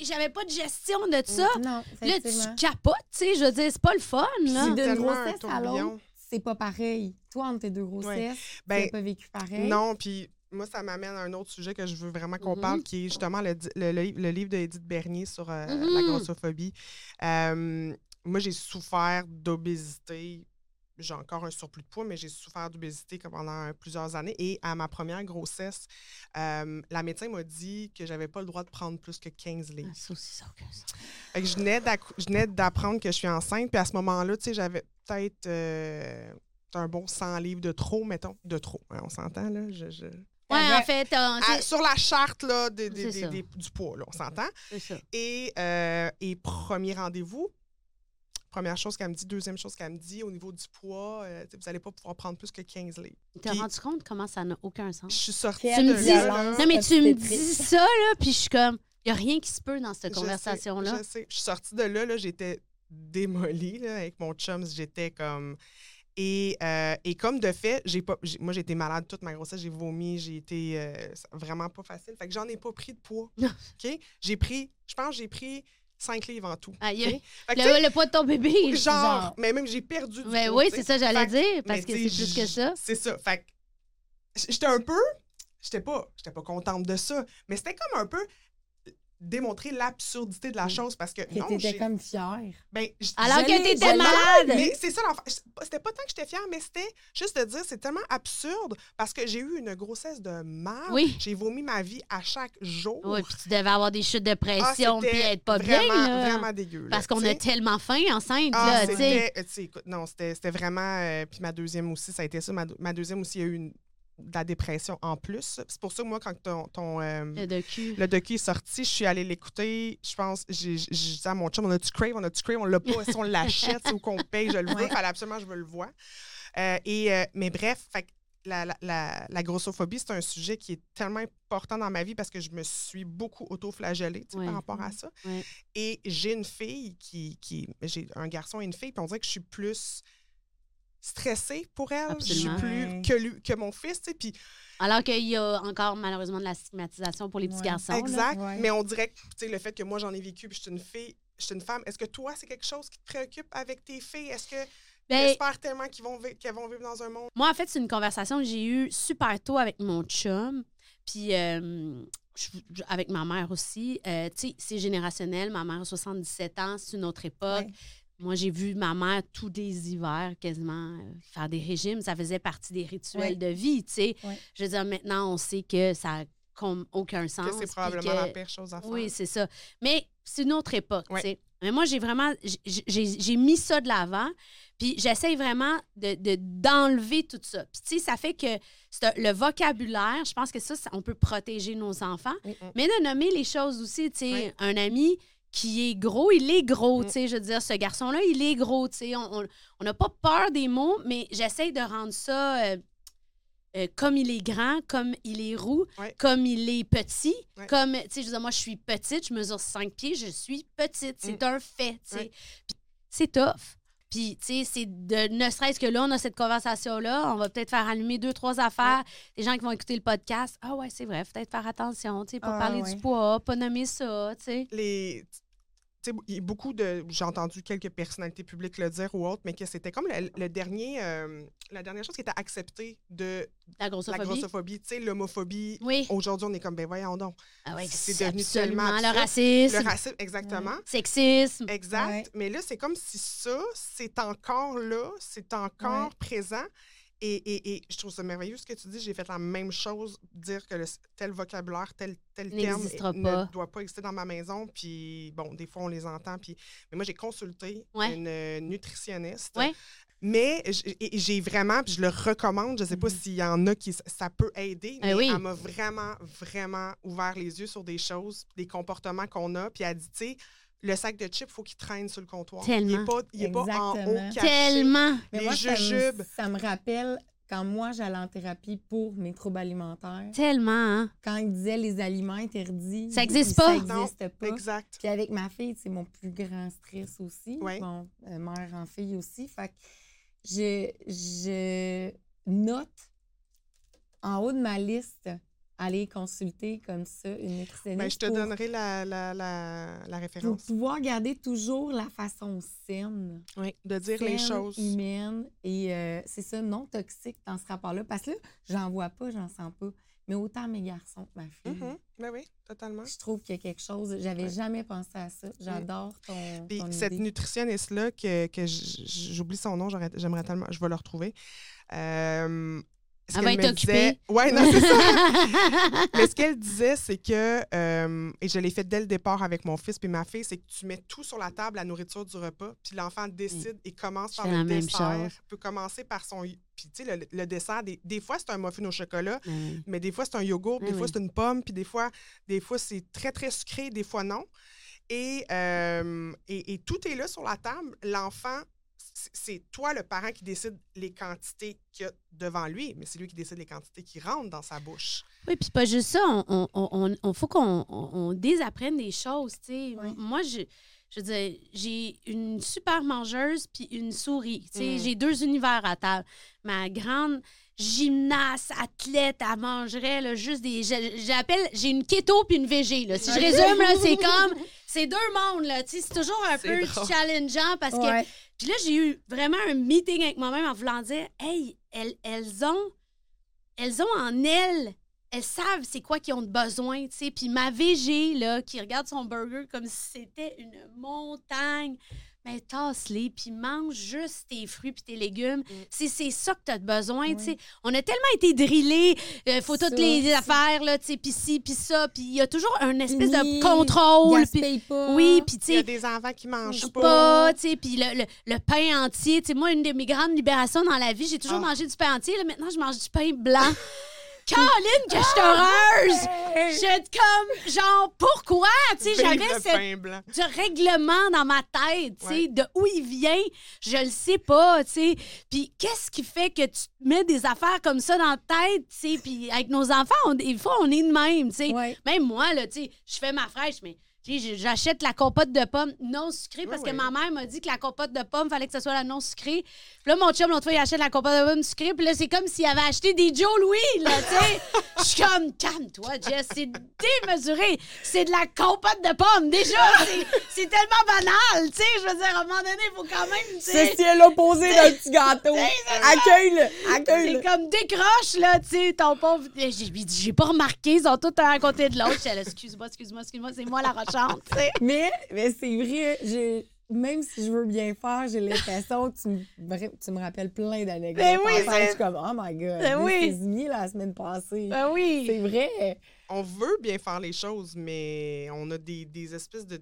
j'avais pas de gestion de ça. Non, Là, tu capotes, tu sais, je veux dire, c'est pas le fun, là. Puis d'une grossesse à tourbillon. l'autre, c'est pas pareil. Toi, entre tes deux grossesses, Ben, tu n'as pas vécu pareil. Non, puis moi, ça m'amène à un autre sujet que je veux vraiment qu'on Mhm. parle, qui est justement le, le, le- le livre d'Edith Bernier sur euh, la Mhm. grossophobie. Euh, moi, j'ai souffert d'obésité. J'ai encore un surplus de poids, mais j'ai souffert d'obésité pendant plusieurs années. Et à ma première grossesse, euh, la médecin m'a dit que j'avais pas le droit de prendre plus que 15 livres. Ah, Ça aussi, ça. Fait que je venais d'apprendre que je suis enceinte. Puis à ce moment-là, tu sais, j'avais peut-être euh, un bon 100 livres de trop, mettons. De trop, hein, on s'entend, là? Je, je- Ouais, T'avais- en fait, euh, À- sur la charte là, des- des- des- du poids, là, on s'entend? c'est ça. Et, euh, et premier rendez-vous, première chose qu'elle me dit, deuxième chose qu'elle me dit, au niveau du poids, euh, vous n'allez pas pouvoir prendre plus que 15 livres. Tu t'es rendu compte comment ça n'a aucun Je sens? suis sortie Tu de me dis- là. violence Non, mais tu me dis ça, là, puis je suis comme, il n'y a rien qui se peut dans cette Je conversation-là. Je sais. Je suis sortie de là, là j'étais démolie là, avec mon chum. J'étais comme. Et, euh, et comme de fait, j'ai pas, j'ai- moi, j'ai été malade toute ma grossesse. J'ai vomi, j'ai été euh, vraiment pas facile. Fait que j'en ai pas pris de poids. OK? J'ai pris, je pense que j'ai pris 5 livres en tout. Aïe, OK? Fait que, tu sais, le, le poids de ton bébé. genre, genre. mais même j'ai perdu du Ben poids, oui, c'est ça, j'allais dire, parce mais que c'est plus que ça. C'est ça. Fait j'étais un peu. J'étais pas, j'étais pas contente de ça. Mais c'était comme un peu démontrer l'absurdité de la chose parce que non, t'étais j'ai- comme fière. ben, Alors que t'étais malade. mais c'est ça l'enfant. C'était pas tant que j'étais fière, mais c'était juste de dire c'est tellement absurde parce que j'ai eu une grossesse de merde. Oui. J'ai vomi ma vie à chaque jour. Oui, puis tu devais avoir des chutes de Ah, pression, puis c'était être pas bien, vraiment, là. Vraiment dégueu. là, Parce qu'on a tellement faim enceinte, Ah, là, tu sais. c'était, euh, tu sais, écoute, non, c'était c'était vraiment. euh, puis ma deuxième aussi, ça a été ça. Ma, ma deuxième aussi, il y a eu une de la dépression en plus. C'est pour ça que moi, quand ton, ton, euh, Le docu. le docu est sorti, je suis allée l'écouter. Je pense, j'ai dit à mon chum, on a-tu crave, on a-tu crave, on l'a pas, si on l'achète, ou qu'on paye, je le veux, Ouais. fallait absolument, je veux le voir. Euh, et, euh, mais bref, fait la, la, la, la grossophobie, c'est un sujet qui est tellement important dans ma vie parce que je me suis beaucoup auto-flagellée tu sais, Ouais. par rapport à ça. Ouais. Et j'ai une fille qui. qui j'ai un garçon et une fille, puis on dirait que je suis plus stressée pour elle. Absolument. Je suis plus que, lui- que mon fils, tu sais. Puis Alors qu'il y a encore malheureusement de la stigmatisation pour les petits Ouais. garçons. là. Exact. Ouais. Mais on dirait que tu sais, le fait que moi, j'en ai vécu, puis je suis une fille, je suis une femme, est-ce que toi, c'est quelque chose qui te préoccupe avec tes filles? Est-ce que Ben, j'espère tellement qu'ils vont, vi- qu'elles vont vivre dans un monde? Moi, en fait, c'est une conversation que j'ai eue super tôt avec mon chum. Puis euh, je- je- avec ma mère aussi. Euh, tu sais, c'est générationnel. Ma mère a 77 ans, c'est une autre époque. Ouais. Moi, j'ai vu ma mère tous les hivers quasiment euh, faire des régimes. Ça faisait partie des rituels de vie, tu sais. Je veux dire, maintenant, on sait que ça n'a aucun sens. Que c'est probablement que- la pire chose à faire. Oui, c'est ça. Mais c'est une autre époque, tu sais. Mais moi, j'ai vraiment... j'ai- J'ai mis ça de l'avant, puis j'essaye vraiment de de- d'enlever tout ça. Puis, tu sais, ça fait que c'est le vocabulaire, je pense que ça, ça- on peut protéger nos enfants, Oui. mais de nommer les choses aussi, tu sais. Un ami qui est gros, il est gros, Mm. tu sais. Je veux dire, ce garçon-là, il est gros, tu sais. On n'a pas peur des mots, mais j'essaye de rendre ça... euh, euh, comme il est grand, comme il est roux, Ouais. comme il est petit, Ouais. comme, tu sais, je veux dire, moi, je suis petite, je mesure 5 pieds, je suis petite. C'est un fait, tu sais. Ouais. C'est tough. Puis, tu sais, c'est de, ne serait-ce que là, on a cette conversation-là, on va peut-être faire allumer deux, trois affaires. Des gens qui vont écouter le podcast. Ah ouais, c'est vrai, peut-être faire attention, tu sais, pas Ah, parler ouais. du poids, pas nommer ça, tu sais. Les... tu sais, Il y a beaucoup de. J'ai entendu quelques personnalités publiques le dire ou autres, mais que c'était comme le, le dernier, euh, la dernière chose qui était acceptée de La la grossophobie? Tu sais, l'homophobie. Oui. Aujourd'hui, on est comme, ben voyons donc. Ah ouais, c'est devenu absolument tellement le absurde. racisme, Le racisme, exactement. sexisme. Exact. Ouais. Mais là, c'est comme si ça, c'est encore là, c'est encore Ouais. présent. Et, et, et je trouve ça merveilleux ce que tu dis. J'ai fait la même chose, dire que le, tel vocabulaire, tel, tel terme ne doit pas exister dans ma maison. Puis, bon, des fois, on les entend. Puis, mais moi, j'ai consulté Ouais. une euh, nutritionniste. Ouais. Mais j'ai vraiment, puis je le recommande, je sais pas Mhm. s'il y en a qui ça peut aider, Eh mais oui. elle m'a vraiment, vraiment ouvert les yeux sur des choses, des comportements qu'on a. Puis elle dit, tu sais, le sac de chips, il faut qu'il traîne sur le comptoir. Il Tellement. n'est pas, il est pas en haut caché. Tellement. Mais Les moi, ça me- jujubes. Ça me rappelle quand moi, j'allais en thérapie pour mes troubles alimentaires. Tellement, hein? Quand ils disaient les aliments interdits. Ça ils- existe pas. Ça n'existe pas. Exact. Puis avec ma fille, c'est mon plus grand stress aussi. Ouais. Bon, euh, mère en fille aussi. Fait que je, je note en haut de ma liste aller consulter comme ça une nutritionniste. Ben, je te pour- donnerai la, la, la, la Pour référence. pouvoir garder toujours la façon saine. Oui, de dire les choses. humaine et euh, c'est ça, non toxique dans ce rapport-là. Parce que là, j'en vois pas, j'en sens pas. Mais autant mes garçons que ma fille. Ben oui, totalement. Je trouve qu'il y a quelque chose. J'avais Ouais. jamais pensé à ça. J'adore ton, Puis ton cette nutritionniste-là, que, que j'oublie son nom, j'aimerais tellement, je vais le retrouver. Euh, ce qu'elle être me disait-. Ouais, non, c'est ça. Mais ce qu'elle disait, c'est que, euh, et je l'ai fait dès le départ avec mon fils puis ma fille, c'est que tu mets tout sur la table, la nourriture du repas, puis l'enfant décide et commence par le dessert. peut commencer par son... Puis tu sais, le, le dessert, des, des fois, c'est un muffin au chocolat, Mm. mais des fois, c'est un yogourt, Oui, des fois, c'est une pomme, puis des fois, des fois c'est très, très sucré, des fois, non. Et, euh, et, et tout est là sur la table. L'enfant, c'est toi, le parent, qui décide les quantités qu'il y a devant lui, mais c'est lui qui décide les quantités qui rentrent dans sa bouche. Oui, puis pas juste ça. On, on, on, on- faut qu'on on, on désapprenne des choses, tu sais. Oui. Moi, je, je veux dire, j'ai une super mangeuse puis une souris. Tu sais, Mm. j'ai deux univers à table. Ma grande gymnaste, athlète, elle mangerait là, juste des... J'appelle... J'ai une keto puis une végé, là. Si je résume, là, c'est comme... C'est deux mondes, là. Tu sais, c'est toujours un peu drôle. challengeant parce que. Là, j'ai eu vraiment un meeting avec moi-même en voulant dire Hey, elles, elles ont elles ont en elles, elles savent c'est quoi qu'ils ont besoin, tu sais. Puis ma VG, là, qui regarde son burger comme si c'était une montagne, mais tasse-les, puis mange juste tes fruits puis tes légumes. Mm. C'est c'est ça que tu as besoin, Oui. tu sais. On a tellement été drillés, euh, faut Ça, toutes les ça. affaires, là, tu sais, puis ci, puis ça, puis il y a toujours une espèce de contrôle. puis- gaspille pas. oui, puis tu Il y a sais, des enfants qui mangent pas. pas, tu sais, puis le, le- le pain entier. Tu sais, moi, une de mes grandes libérations dans la vie, j'ai toujours Ah. mangé du pain entier. Là, maintenant, je mange du pain blanc. Caroline, que je suis heureuse! Je suis comme, genre, pourquoi? Tu sais, j'avais du règlement dans ma tête, tu sais, Ouais. de où il vient, je le sais pas, tu sais. Puis qu'est-ce qui fait que tu mets des affaires comme ça dans la tête, tu sais, puis avec nos enfants, on, des fois, on est de même, tu sais. Ouais. Même moi, là, tu sais, je fais ma fraîche, mais j'achète la compote de pommes non sucrée parce Oui, que oui. ma mère m'a dit que la compote de pommes, fallait que ce soit la non sucrée. Puis là, mon chum, l'autre fois, il achète la compote de pommes sucrée. Puis là, c'est comme s'il avait acheté des Joe Louis, là, tu sais. Je suis comme, calme-toi, Jess, c'est démesuré. C'est de la compote de pommes. Déjà, c'est- c'est tellement banal, tu sais. Je veux dire, à un moment donné, il faut quand même, tu sais. Ceci est l'opposé d'un petit gâteau. Accueille-le, C'est accueille-le. comme décroche, là, tu sais, ton pauvre. J'ai pas remarqué, ils sont tous un à côté de l'autre. Excuse-moi, excuse-moi, excuse-moi, c'est moi la rochante, tu sais. Mais, mais c'est vrai, j'ai- même si je veux bien faire, j'ai l'impression que tu me, vra- tu me rappelles plein d'anecdotes. Ben oui, Je suis comme, oh my God, Ben oui. this is me la semaine passée. Ben oui. C'est vrai. On veut bien faire les choses, mais on a des, des espèces de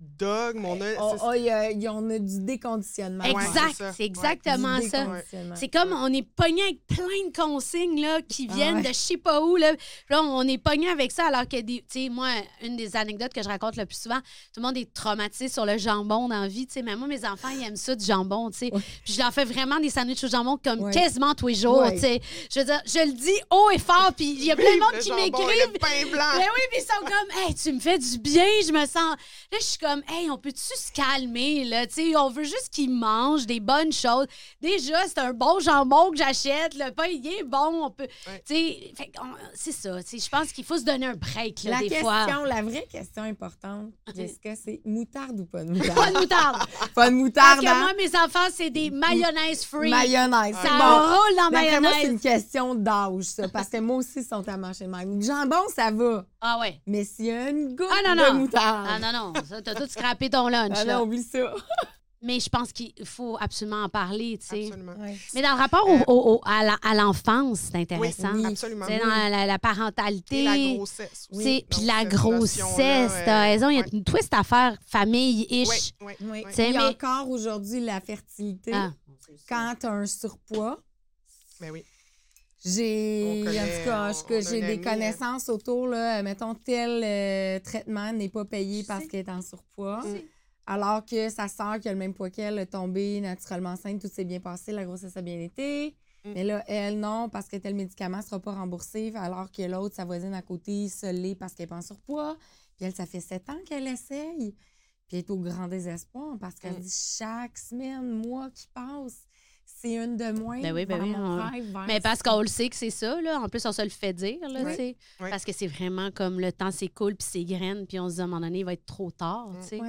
dogmes. On a, Oh, oh, il y a- y en a du déconditionnement. Exact, c'est exactement ça. C'est comme on est pogné avec plein de consignes là, qui Ah viennent ouais. de je sais pas où. Là. Là, on est pogné avec ça alors que, des- tu sais, moi, une des anecdotes que je raconte le plus souvent, tout le monde est traumatisé sur le jambon dans la vie. tu sais. Mais moi, mes enfants, ils aiment ça du jambon. tu sais. Ouais. Puis je leur fais vraiment des sandwichs au jambon comme Ouais. quasiment tous les jours. Sais. Je veux dire, je le dis haut et fort. Puis il y a plein de monde qui m'écrivent. Le pain blanc. Ben oui, puis ils sont comme, hey, tu me fais du bien, je me sens. Là, je suis comme, hey, on peut-tu se calmer, là? Tu sais, on veut juste qu'ils mangent des bonnes choses. Déjà, c'est un bon jambon que j'achète, le pain, il est bon, on peut. Ouais. C'est ça. Tu sais, je pense qu'il faut se donner un break, là, La des question, fois. la vraie question importante, Jessica, c'est moutarde ou pas de Pas moutarde? de moutarde. pas de Parce moutarde, que hein? moi, mes enfants, c'est des mayonnaise free. Mayonnaise. Ça bon. roule dans moi, c'est mayonnaise. une question d'âge, ça. Parce que moi aussi, ils sont à manger de même. Le jambon, ça va. Ah ouais. Mais s'il y a une goutte Ah, non, de moutarde. Ah non, non, ça, t'as tout scrappé ton lunch, Ah là. non, oublie ça. Mais je pense qu'il faut absolument en parler, tu sais. Absolument. Mais dans le rapport au- au- au- à l'enfance, c'est Oui, intéressant. Oui. absolument. C'est dans la, la- la parentalité. Et la grossesse. C'est- aussi. Puis la grossesse, t'as euh, raison, il y a une twist à faire famille-ish. Oui, oui, Oui. oui. A mais- encore aujourd'hui la fertilité. Ah. Quand tu as un surpoids, Ben oui. J'ai en tout cas, on- j'ai des euh, connaissances autour, là, mettons, tel euh, traitement n'est pas payé Je parce sais. qu'elle est en surpoids. Alors que sa sœur qui a le même poids qu'elle est tombée naturellement enceinte, tout s'est bien passé, la grossesse a bien été. Mm. Mais là, elle, non, parce que tel médicament ne sera pas remboursé, alors que l'autre, sa voisine à côté, se l'est parce qu'elle est pas en surpoids. Puis elle, ça fait sept ans qu'elle essaye. Puis elle est au grand désespoir parce qu'elle Mm. dit chaque semaine, mois qui passe, c'est une de moins. Ben oui, ben vers oui, on- vers Mais parce qu'on le sait que c'est ça, là. En plus, on se le fait dire, là, Oui. tu sais. Oui. Parce que c'est vraiment comme le temps s'écoule puis c'est graine, puis on se dit à un moment donné, il va être trop tard, tu sais.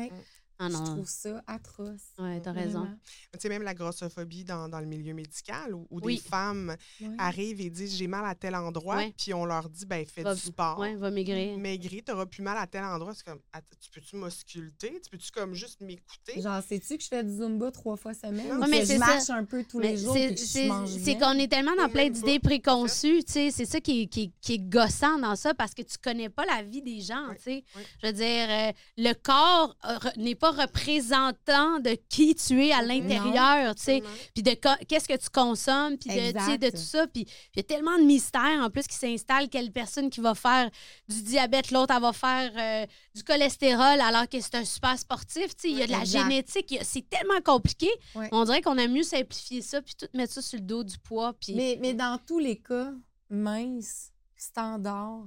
Ah je trouve ça atroce. Ouais, t'as raison. Tu sais, même la grossophobie dans, dans le milieu médical où, où Oui. des femmes arrivent et disent j'ai mal à tel endroit, Ouais. puis on leur dit ben fais Va- du sport. Ouais, va maigrir. Maigrir, t'auras plus mal à tel endroit. C'est comme, tu peux-tu m'ausculter? Tu peux-tu comme juste m'écouter? Genre, sais-tu que je fais du Zumba trois fois semaine? Non, ou mais que c'est je ça. marche un peu tous les jours c'est- qu'on est tellement dans plein d'idées pas. préconçues, tu sais. C'est ça qui est, qui, est, qui est gossant dans ça parce que tu connais pas la vie des gens, Oui, tu sais. oui. Je veux dire, euh, le corps euh, n'est pas représentant de qui tu es à l'intérieur, tu sais. Puis de qu'est-ce que tu consommes, puis de, de tout ça. Puis il y a tellement de mystères en plus qui s'installent. Quelle personne qui va faire du diabète, l'autre, elle va faire euh, du cholestérol alors que c'est un super sportif. Tu sais, il y a de la Exact. génétique. C'est tellement compliqué. On dirait qu'on a mieux simplifier ça puis tout mettre ça sur le dos du poids. Puis Mais, mais dans tous les cas, mince, standard,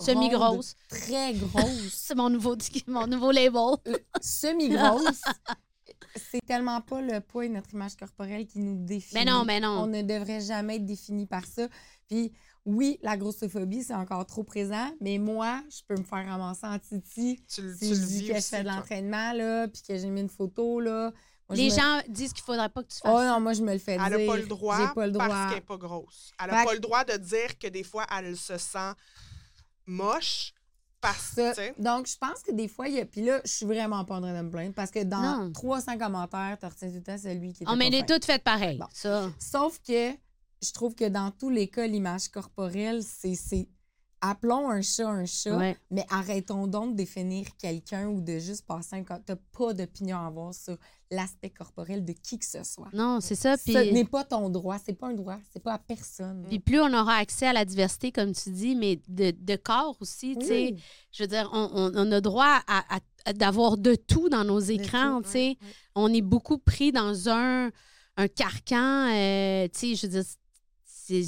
Semi-grosse. très grosse, c'est mon nouveau, mon nouveau label. semi-grosse, c'est tellement pas le poids et notre image corporelle qui nous définit. Mais non, mais On non. ne devrait jamais être défini par ça. Puis oui, la grossophobie, c'est encore trop présent, mais moi, je peux me faire ramasser en titi Tu, le- si tu je le dis que je aussi, fais de l'entraînement, là, puis que j'ai mis une photo, là. Moi, je Les me- gens disent qu'il faudrait pas que tu fasses Oh non, moi, je me le fais Elle n'a dire. pas le droit, pas le droit. parce qu'elle n'est pas grosse. Elle n'a que- pas le droit de dire que des fois, elle se sent moche parce Ça, tu sais. donc, je pense que des fois, il y a. Puis là, je suis vraiment pas en train de me plaindre parce que dans Non. 300 commentaires, tu retiens tout le temps celui qui était. On pas est fin. toutes faites pareil. Bon. Ça. Sauf que je trouve que dans tous les cas, l'image corporelle, c'est. Appelons un chat un chat, Ouais. mais arrêtons donc de définir quelqu'un ou de juste passer un. Tu n'as pas d'opinion à avoir sur l'aspect corporel de qui que ce soit. Non, c'est ça. Puis, Ce n'est pas ton droit, c'est pas un droit, c'est pas à personne. puis plus on aura accès à la diversité, comme tu dis, mais de, de corps aussi, tu sais. Je veux dire, on, on- on a droit à, d'avoir de tout dans nos écrans, tu sais. On est beaucoup pris dans un, un carcan, euh, tu sais, je veux dire, c'est,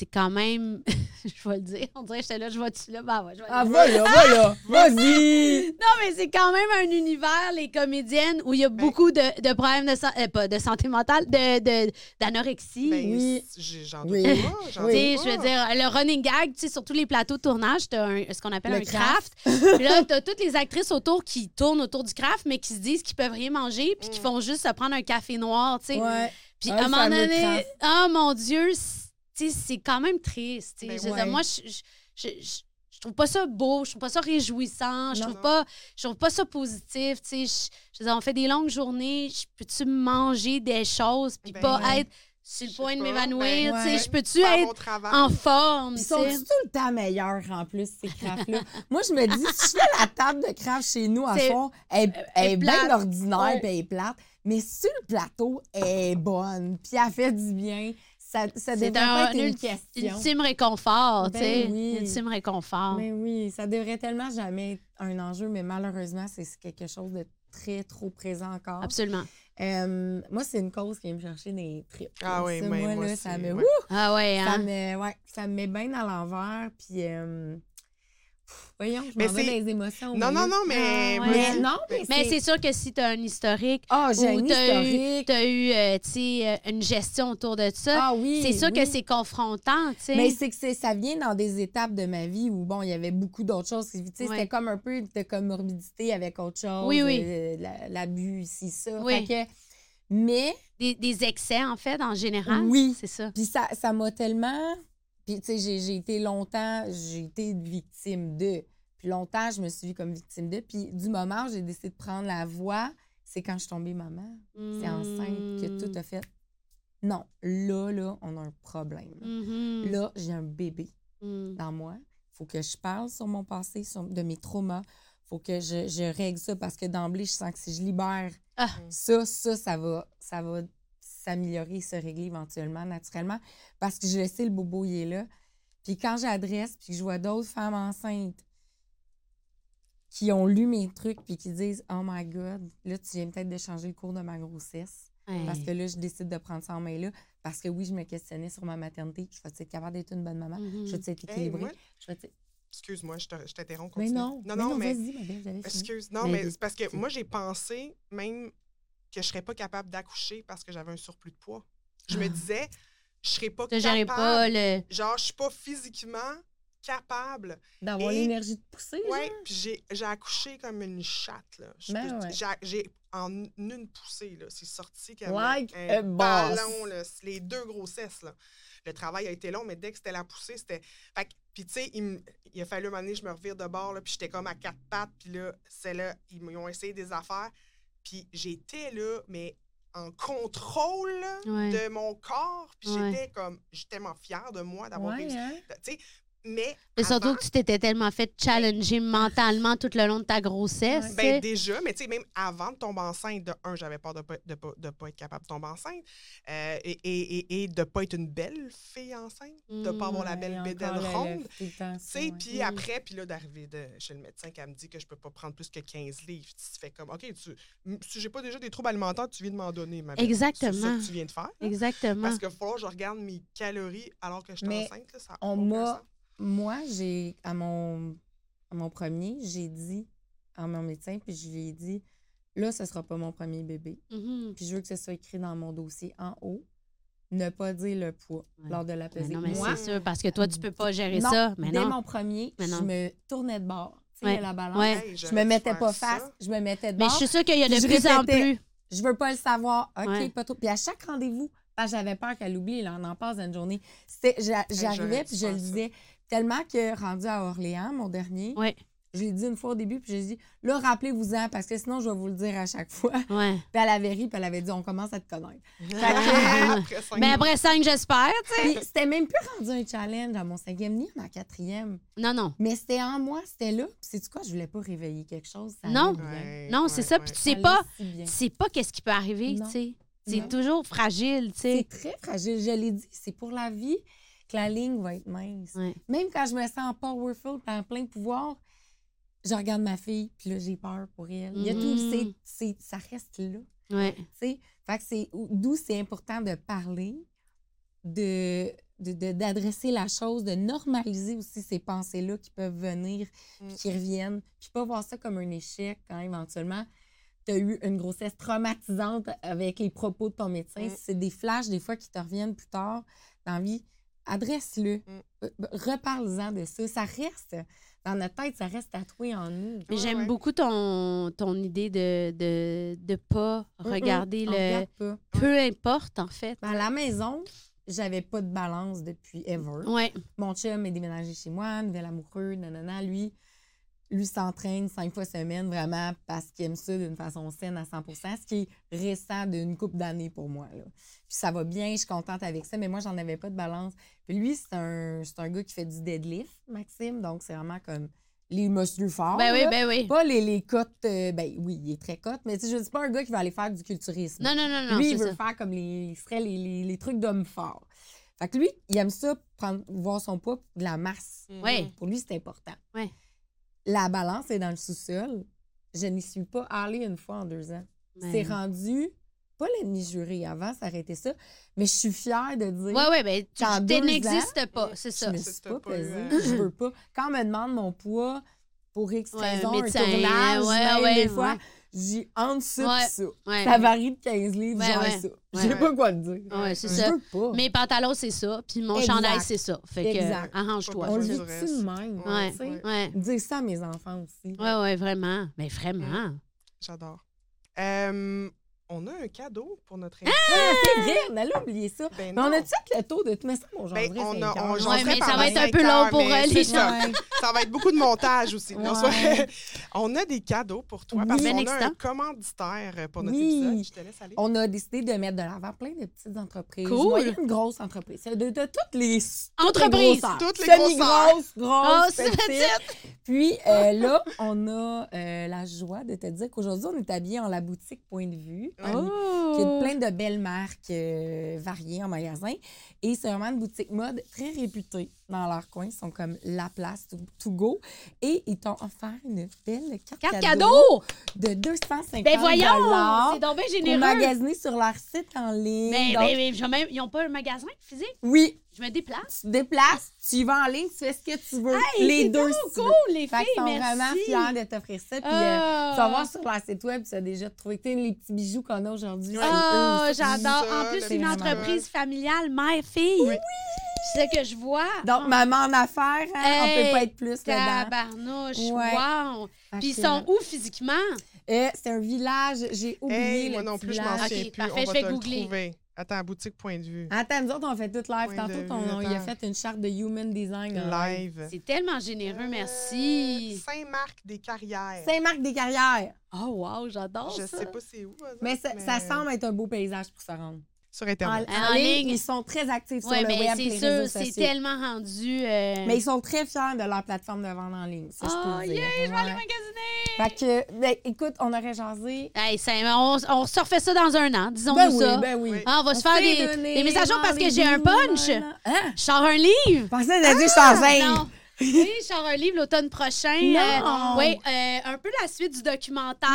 c'est quand même, je vais le dire, on dirait que j'étais là, je vois-tu là, ben ouais, je vais Ah, voilà, voilà, vas-y! Non, mais c'est quand même un univers, les comédiennes, où il y a beaucoup de, de problèmes de, euh, pas de santé mentale, de, de- d'anorexie. Ben, Oui. j'en Oui. doute pas. j'en Oui. Tu sais, doute je veux pas. dire, le running gag, tu sais, sur tous les plateaux de tournage, t'as un- ce qu'on appelle Le un craft. Puis là, t'as toutes les actrices autour qui tournent autour du craft, mais qui se disent qu'ils peuvent rien manger, puis qui Mm. font juste se prendre un café noir, tu sais. Ouais. Puis Un à un moment donné, craft. oh mon Dieu, c'est- c'est quand même triste. Ben je ouais. dire, moi, je, je, je, trouve pas ça beau, je trouve pas ça réjouissant, je Non. trouve pas, je trouve pas ça positif. Je, je dire, on fait des longues journées, je peux-tu manger des choses puis Ben pas ouais. être sur le point de m'évanouir? ben, ouais. Je peux-tu être en forme? Ils sont tout le temps meilleurs en plus, ces crafts-là? Moi, je me dis, si je fais la table de craft chez nous à fond, elle, est bien ordinaire puis elle est plate. Mais sur le plateau, elle est bonne. Puis elle fait du bien. Ça, ça C'est devrait un pas être une question. ultime réconfort, tu Ben sais. oui. Ultime réconfort. Mais oui, ça devrait tellement jamais être un enjeu, mais malheureusement, c'est quelque chose de très trop présent encore. Absolument. Euh, moi, c'est une cause qui vient me chercher des tripes. Ah oui, Ça, mais moi, moi là, aussi, ça me... ouais. Ouh! Ah ouais, Ça hein? me, ouais, ça me met bien à l'envers. Puis, euh, voyons, je Mais m'en vais c'est- dans les émotions. Non, non, non, mais. Ah, Mais je- non, mais, Mais c'est sûr que si tu as un historique Ah, j'ai ou un eu, historique. t'as eu euh, tu sais, euh, une gestion autour de ça, Ah oui. c'est sûr oui. que c'est confrontant, tu sais. Mais c'est que c'est- ça vient dans des étapes de ma vie où, bon, il y avait beaucoup d'autres choses. Ouais. C'était comme un peu de comorbidité avec autre chose. Oui, oui. euh, la- L'abus, ici, ça. Oui. Fait que- mais, Des, des excès, en fait, en général. Oui. C'est ça. puis ça ça m'a tellement... Puis, tu sais, j'ai- été longtemps, j'ai été victime de. Puis longtemps, je me suis vue comme victime de. Puis du moment où j'ai décidé de prendre la voix, c'est quand je suis tombée maman. C'est enceinte que tout a fait. Non, là, là, on a un problème. Là, j'ai un bébé. Mhm. dans moi. Il faut que je parle sur mon passé, sur- de mes traumas. Il faut que je, je règle ça parce que d'emblée, je sens que si je libère Ah. ça, ça, ça va, ça va s'améliorer, se régler éventuellement, naturellement. Parce que je sais, le bobo, il est là. Puis quand j'adresse, puis que je vois d'autres femmes enceintes qui ont lu mes trucs, puis qui disent Oh my God, là, tu viens peut-être de changer le cours de ma grossesse. Ouais. Parce que là, je décide de prendre ça en main là. Parce que oui, je me questionnais sur ma maternité. Je vais être capable d'être une bonne maman? Mhm. Je vais être équilibrée? Je vais Excuse-moi, je te- je t'interromps. Mais continue. non, non, mais non, mais. vas-y, ma belle. Excuse. Non, Mais- mais c'est parce que moi, j'ai pensé même que je serais pas capable d'accoucher parce que j'avais un surplus de poids. Je me Ah. disais, je serais pas capable. pas le. Genre, je suis pas physiquement capable. D'avoir l'énergie de pousser, genre? puis j'ai, j'ai accouché comme une chatte, là. Ben ouais. j'ai, en une poussée, là, c'est sorti comme Like un boss. ballon, là. Les deux grossesses, là. Le travail a été long, mais dès que c'était la poussée, c'était... Fait que- puis tu sais, il, il a fallu un moment donné, je me revire de bord, là, puis j'étais comme à quatre pattes, puis là, c'est là, ils m'ont essayé des affaires, puis j'étais là, mais en contrôle Ouais. de mon corps, puis Ouais. j'étais comme... J'étais tellement fière de moi d'avoir Ouais, réussi. hein? Tu sais, mais... Mais surtout avant- que tu t'étais tellement fait challenger mentalement tout le long de ta grossesse. Ben déjà, mais tu sais, même avant de tomber enceinte, de un, j'avais peur de pas, de, pas, de pas être capable de tomber enceinte euh, et, et, et, et de pas être une belle fille enceinte, de pas avoir la Ouais, belle bédaine ronde. Tu sais, ouais. puis après, puis là, d'arriver de, chez le médecin qui me dit que je peux pas prendre plus que 15 livres, tu fais comme, OK, tu, si j'ai pas déjà des troubles alimentaires, tu viens de m'en donner, ma belle. Exactement. C'est ça que tu viens de faire. là. Exactement. Parce qu'il va falloir que je regarde mes calories alors que je suis enceinte. Là, ça on m'a-. Moi, j'ai, à mon, à mon premier, j'ai dit à mon médecin, puis je lui ai dit, là, ce sera pas mon premier bébé. Mhm. Puis je veux que ce soit écrit dans mon dossier en haut, ne pas dire le poids Ouais. lors de la Mais pesée. non, mais Moi, c'est sûr, parce que toi, tu peux pas gérer non, ça. Mais dès non. mon premier, Mais je non. me tournais de bord. Tu sais, Ouais. la balance. Ouais. Je me mettais pas ça. face, je me mettais de Mais bord. je suis sûre qu'il y a de plus en plus. Je veux pas le savoir. OK, Ouais. pas trop. Puis à chaque rendez-vous, j'avais peur qu'elle oublie, là, on en passe une journée. J'arrivais puis je le disais tellement que rendu à Orléans, mon dernier, Ouais. Je l'ai dit une fois au début, puis j'ai dit, là, rappelez-vous-en, parce que sinon, je vais vous le dire à chaque fois. Ouais. Puis elle avait ri, puis elle avait dit, on commence à te connaître. après cinq Mais après cinq, j'espère, tu sais. Puis c'était même plus rendu un challenge à mon cinquième ni à ma quatrième. Non, non. Mais c'était en moi, c'était là. Puis c'est quoi, je voulais pas réveiller quelque chose. Ça Non. Ouais, Non, ouais, c'est ça. ouais. Puis tu sais pas, tu sais pas qu'est-ce qui peut arriver, tu sais. C'est toujours fragile, tu sais. C'est très fragile. Je l'ai dit, c'est pour la vie que la ligne va être mince. Ouais. Même quand je me sens powerful, en plein pouvoir, je regarde ma fille, puis là, j'ai peur pour elle. Il y a tout, Mhm. c'est, c'est- ça reste là. Ouais. Fait que c'est d'où c'est important de parler, de de- de- d'adresser la chose, de normaliser aussi ces pensées-là qui peuvent venir, Mm. puis qui reviennent, puis pas voir ça comme un échec quand éventuellement tu as eu une grossesse traumatisante avec les propos de ton médecin. Mm. C'est des flashs des fois qui te reviennent plus tard dans la vie, adresse-le. Mm. Euh, Reparle-en de ça. Ça reste dans notre tête, ça reste tatoué en nous. Mais Ouais, j'aime ouais. beaucoup ton, ton idée de de, de pas regarder Mm-mm, on le. regarde pas. Peu importe, en fait. Ben, à la maison, j'avais pas de balance depuis ever. Ouais. Mon chum est déménagé chez moi, nouvel amoureux, nanana. Lui, lui s'entraîne cinq fois semaine vraiment parce qu'il aime ça d'une façon saine à 100 ce qui est récent d'une couple d'années pour moi. Là. Puis ça va bien, je suis contente avec ça, mais moi, j'en avais pas de balance. Puis lui, c'est un, c'est un gars qui fait du deadlift, Maxime, donc c'est vraiment comme les muscles forts. Ben oui, là. ben oui. Pas les, les cotes, euh, ben oui, il est très cote, mais tu sais, je dis pas un gars qui va aller faire du culturisme. Non, non, non, non, Lui, il veut ça. faire comme les, il ferait les, les, les trucs d'homme fort. Fait que lui, il aime ça, prendre, voir son poids, de la masse. Ouais. Pour lui, c'est important. Ouais. La balance est dans le sous-sol. Je n'y suis pas allée une fois en deux ans. C'est rendu, pas l'ennemi juré avant, ça aurait été ça, mais je suis fière de dire. Ouais, ouais, ben, tu n'existes pas, c'est Je ça. me C'est suis pas pas pesée. Je veux pas. Quand on me demande mon poids pour X Ouais, raison, médecin, un tournage, ouais, même ouais, des fois, dis entre ça Ouais. ça. Ouais. Ça varie de 15 livres, Ouais, genre ouais. ça. Je Ouais. sais pas quoi te dire. Ouais, c'est Je ça. veux pas. Mes pantalons, c'est ça. Puis mon Exact. chandail, c'est ça. Fait que, Exact. arrange-toi. on le vit de même. Ouais. Dire ça à mes enfants aussi. Ouais, ouais, vraiment. Mais vraiment. J'adore. Euh, on a un cadeau pour notre Ah! invité. Ah, c'est vrai, on allait oublier ça. Ben Mais on a-tu fait le tour de tout? Mais ça, mon genre, Ben, on a- on. Ouais, mais ça va être un peu long pour, euh, les ça. Ouais. Ça va être beaucoup de montage aussi. Ouais. on a des cadeaux pour toi parce Oui. qu'on Ben a un commanditaire pour notre Oui. épisode. Je te laisse aller. On a décidé de mettre de l'avant plein de petites entreprises. Cool. Moyennes, grosses entreprises. De, de toutes les Entreprises. Toutes les Semi-grosses, Oh, grosses, c'est petites. Puis euh, là, on a euh, la joie de te dire qu'aujourd'hui, on est habillé en la boutique Point de Vue. Oh! qui a plein de belles marques euh, variées en magasin. Et c'est vraiment une boutique mode très réputée dans leur coin. Ils sont comme la place to, to go. Et ils t'ont offert une belle carte, Carte cadeau, cadeau! de 250 Ben voyons! dollars C'est donc bien pour généreux. magasiner sur leur site en ligne. Mais, Donc, mais, mais, je vais même- ils n'ont pas un magasin physique? Oui, Je me déplace. tu te déplaces, tu y vas en ligne, tu fais ce que tu veux. Hey, les c'est deux, veux. cool, les filles, qu'ils sont merci. vraiment fiers de t'offrir ça. Puis euh, tu vas voir sur leur site web, tu as déjà trouvé les petits bijoux qu'on a aujourd'hui. C'est Oh, j'adore. En plus, c'est une entreprise familiale, mère-fille. Oui. C'est ce que je vois. Donc, Oh, maman en affaires, hein, on Hey, peut pas être plus dedans. Tabarnouche, Ouais. wow. Puis ils sont où physiquement? euh, c'est un village, j'ai oublié Hey, le moi non plus, je village. m'en Ok, souviens plus. parfait, on je va vais te le googler. trouver. Attends, boutique point de vue. Attends, nous autres, on fait tout live. Point Tantôt, on, vue, on y a fait une charte de human design. live. C'est tellement généreux, merci. Euh, Saint-Marc des Carrières. Saint-Marc des Carrières. Oh, wow, j'adore Je ça. sais pas c'est où. Mais autres, ça, ça semble être un beau paysage pour se rendre. Sur En, Internet. en En ligne, ligne. ils sont très actifs Oui, sur le mais web c'est les sûr, réseaux c'est sociaux. tellement rendu. euh, Mais ils sont très fiers de leur plateforme de vente en ligne. Ça, je peux Oh, le dire. yeah, je vais aller Ouais. magasiner. Fait que, ben, écoute, on aurait jasé. Hey, ça- on, on se refait ça dans un an, disons-nous Ben oui, ça. ben oui. Oui. Ah, on va se faire des, des messages parce que j'ai un punch. un. Hein? Je sors un livre. Je pensais que t'as dit je suis enceinte. Non. Oui, je sors un livre l'automne prochain. Non. oui, euh, un peu la suite du documentaire,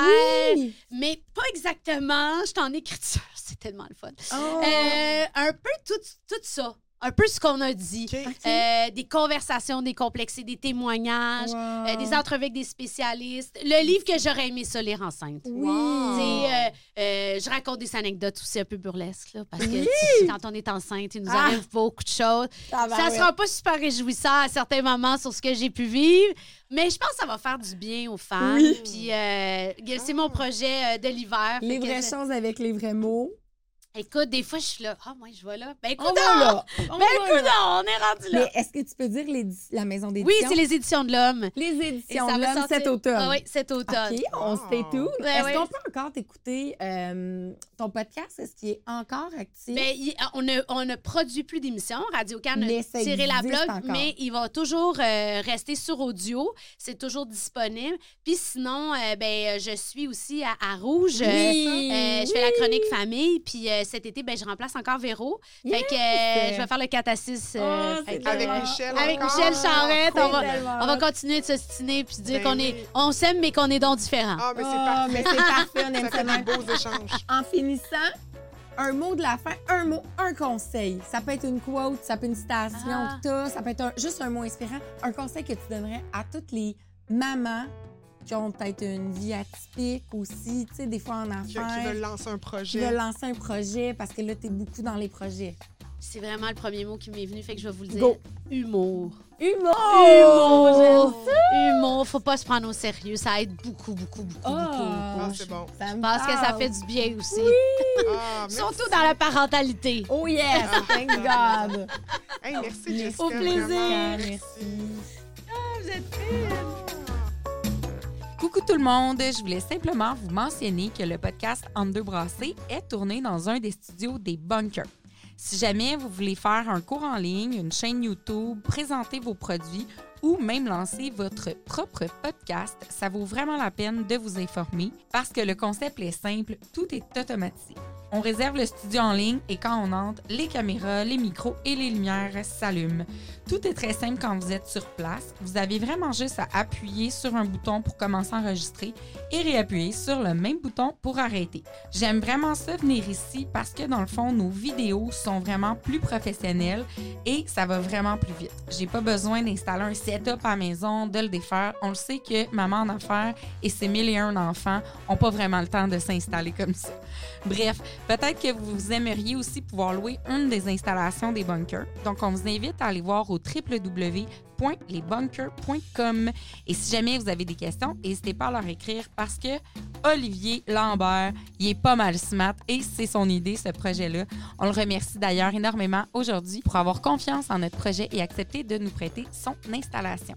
Oui. mais pas exactement. Je suis en écriture. C'est tellement le fun. Oh. Euh, un peu tout, tout ça. Un peu ce qu'on a dit. OK. Euh, des conversations décomplexées, des témoignages, Wow. euh, des entrevues avec des spécialistes. Le livre que j'aurais aimé ça lire enceinte. Oui. Euh, euh, je raconte des anecdotes aussi un peu burlesques, là, parce que tu quand on est enceinte, il nous Ah. arrive beaucoup de choses. Ah, ben ça ouais. sera pas super réjouissant à certains moments sur ce que j'ai pu vivre, mais je pense que ça va faire du bien aux femmes. Oui. Puis c'est mon projet euh, de l'hiver. Les vraies choses avec les vrais mots. Écoute, des fois, je suis là. Ah, moi, je vais là. Ben, écoute, On va là. On Ben, va là. écoute, on est rendu là. Mais est-ce que tu peux dire la maison d'édition? Oui, c'est les éditions de l'homme. les éditions ça de l'homme cet automne. Ah oui, cet automne. OK, on stay tuned. Ouais, Est-ce qu'on peut encore t'écouter euh, ton podcast? Est-ce qu'il est encore actif? Ben, il- on, ne, on ne produit plus d'émissions. Radio Can Mais a tiré la blog, encore. mais il va toujours euh, rester sur audio. C'est toujours disponible. Puis sinon, euh, ben, je suis aussi à, à Rouge. Euh, Oui, euh, je fais la chronique famille. Puis euh, cet été, ben, je remplace encore Véro. Fait que euh, je vais faire le 4 à 6. euh, Oh, que, Avec euh, Michel Avec encore? Michel Charrette. On va, on va continuer de s'ostiner puis dire Ben qu'on est, on s'aime, mais qu'on est donc différents. Ah, mais c'est Ah, parfait. mais c'est parfait, on aime Ça fait des beaux échanges. En finissant, un mot de la fin, un mot, un conseil. Ça peut être une quote, ça peut être une citation Ah. ça peut être un- juste un mot inspirant. Un conseil que tu donnerais à toutes les mamans qui ont peut-être une vie atypique aussi, tu sais, des fois en Qui, qui affaires, veulent lancer un qui projet. veulent lancer un projet parce que là, t'es beaucoup dans les projets. C'est vraiment le premier mot qui m'est venu, fait que je vais vous le dire. Go. Humour. Humour! Humour, Humour, faut pas se prendre au sérieux. Ça aide beaucoup, beaucoup, beaucoup, Ah. Ah, beaucoup. c'est bon. Ça que ça fait du bien aussi. Ah, merci. Surtout dans la parentalité. Oh yes, thank God! Hey, merci, Jessica. Au plaisir. Merci. Vous êtes fine. Coucou tout le monde, je voulais simplement vous mentionner que le podcast En deux brassées est tourné dans un des studios des Bunkers. Si jamais vous voulez faire un cours en ligne, une chaîne YouTube, présenter vos produits ou même lancer votre propre podcast, ça vaut vraiment la peine de vous informer parce que le concept est simple, tout est automatisé. On réserve le studio en ligne et quand on entre, les caméras, les micros et les lumières s'allument. Tout est très simple quand vous êtes sur place. Vous avez vraiment juste à appuyer sur un bouton pour commencer à enregistrer et réappuyer sur le même bouton pour arrêter. J'aime vraiment ça venir ici parce que dans le fond, nos vidéos sont vraiment plus professionnelles et ça va vraiment plus vite. J'ai pas besoin d'installer un setup à la maison, de le défaire. On le sait que maman en affaires et ses mille et un enfants ont pas vraiment le temps de s'installer comme ça. Bref, peut-être que vous aimeriez aussi pouvoir louer une des installations des bunkers. Donc, on vous invite à aller voir au www.lesbunkers.com. Et si jamais vous avez des questions, n'hésitez pas à leur écrire parce que Olivier Lambert, il est pas mal smart et c'est son idée, ce projet-là. On le remercie d'ailleurs énormément aujourd'hui pour avoir confiance en notre projet et accepter de nous prêter son installation.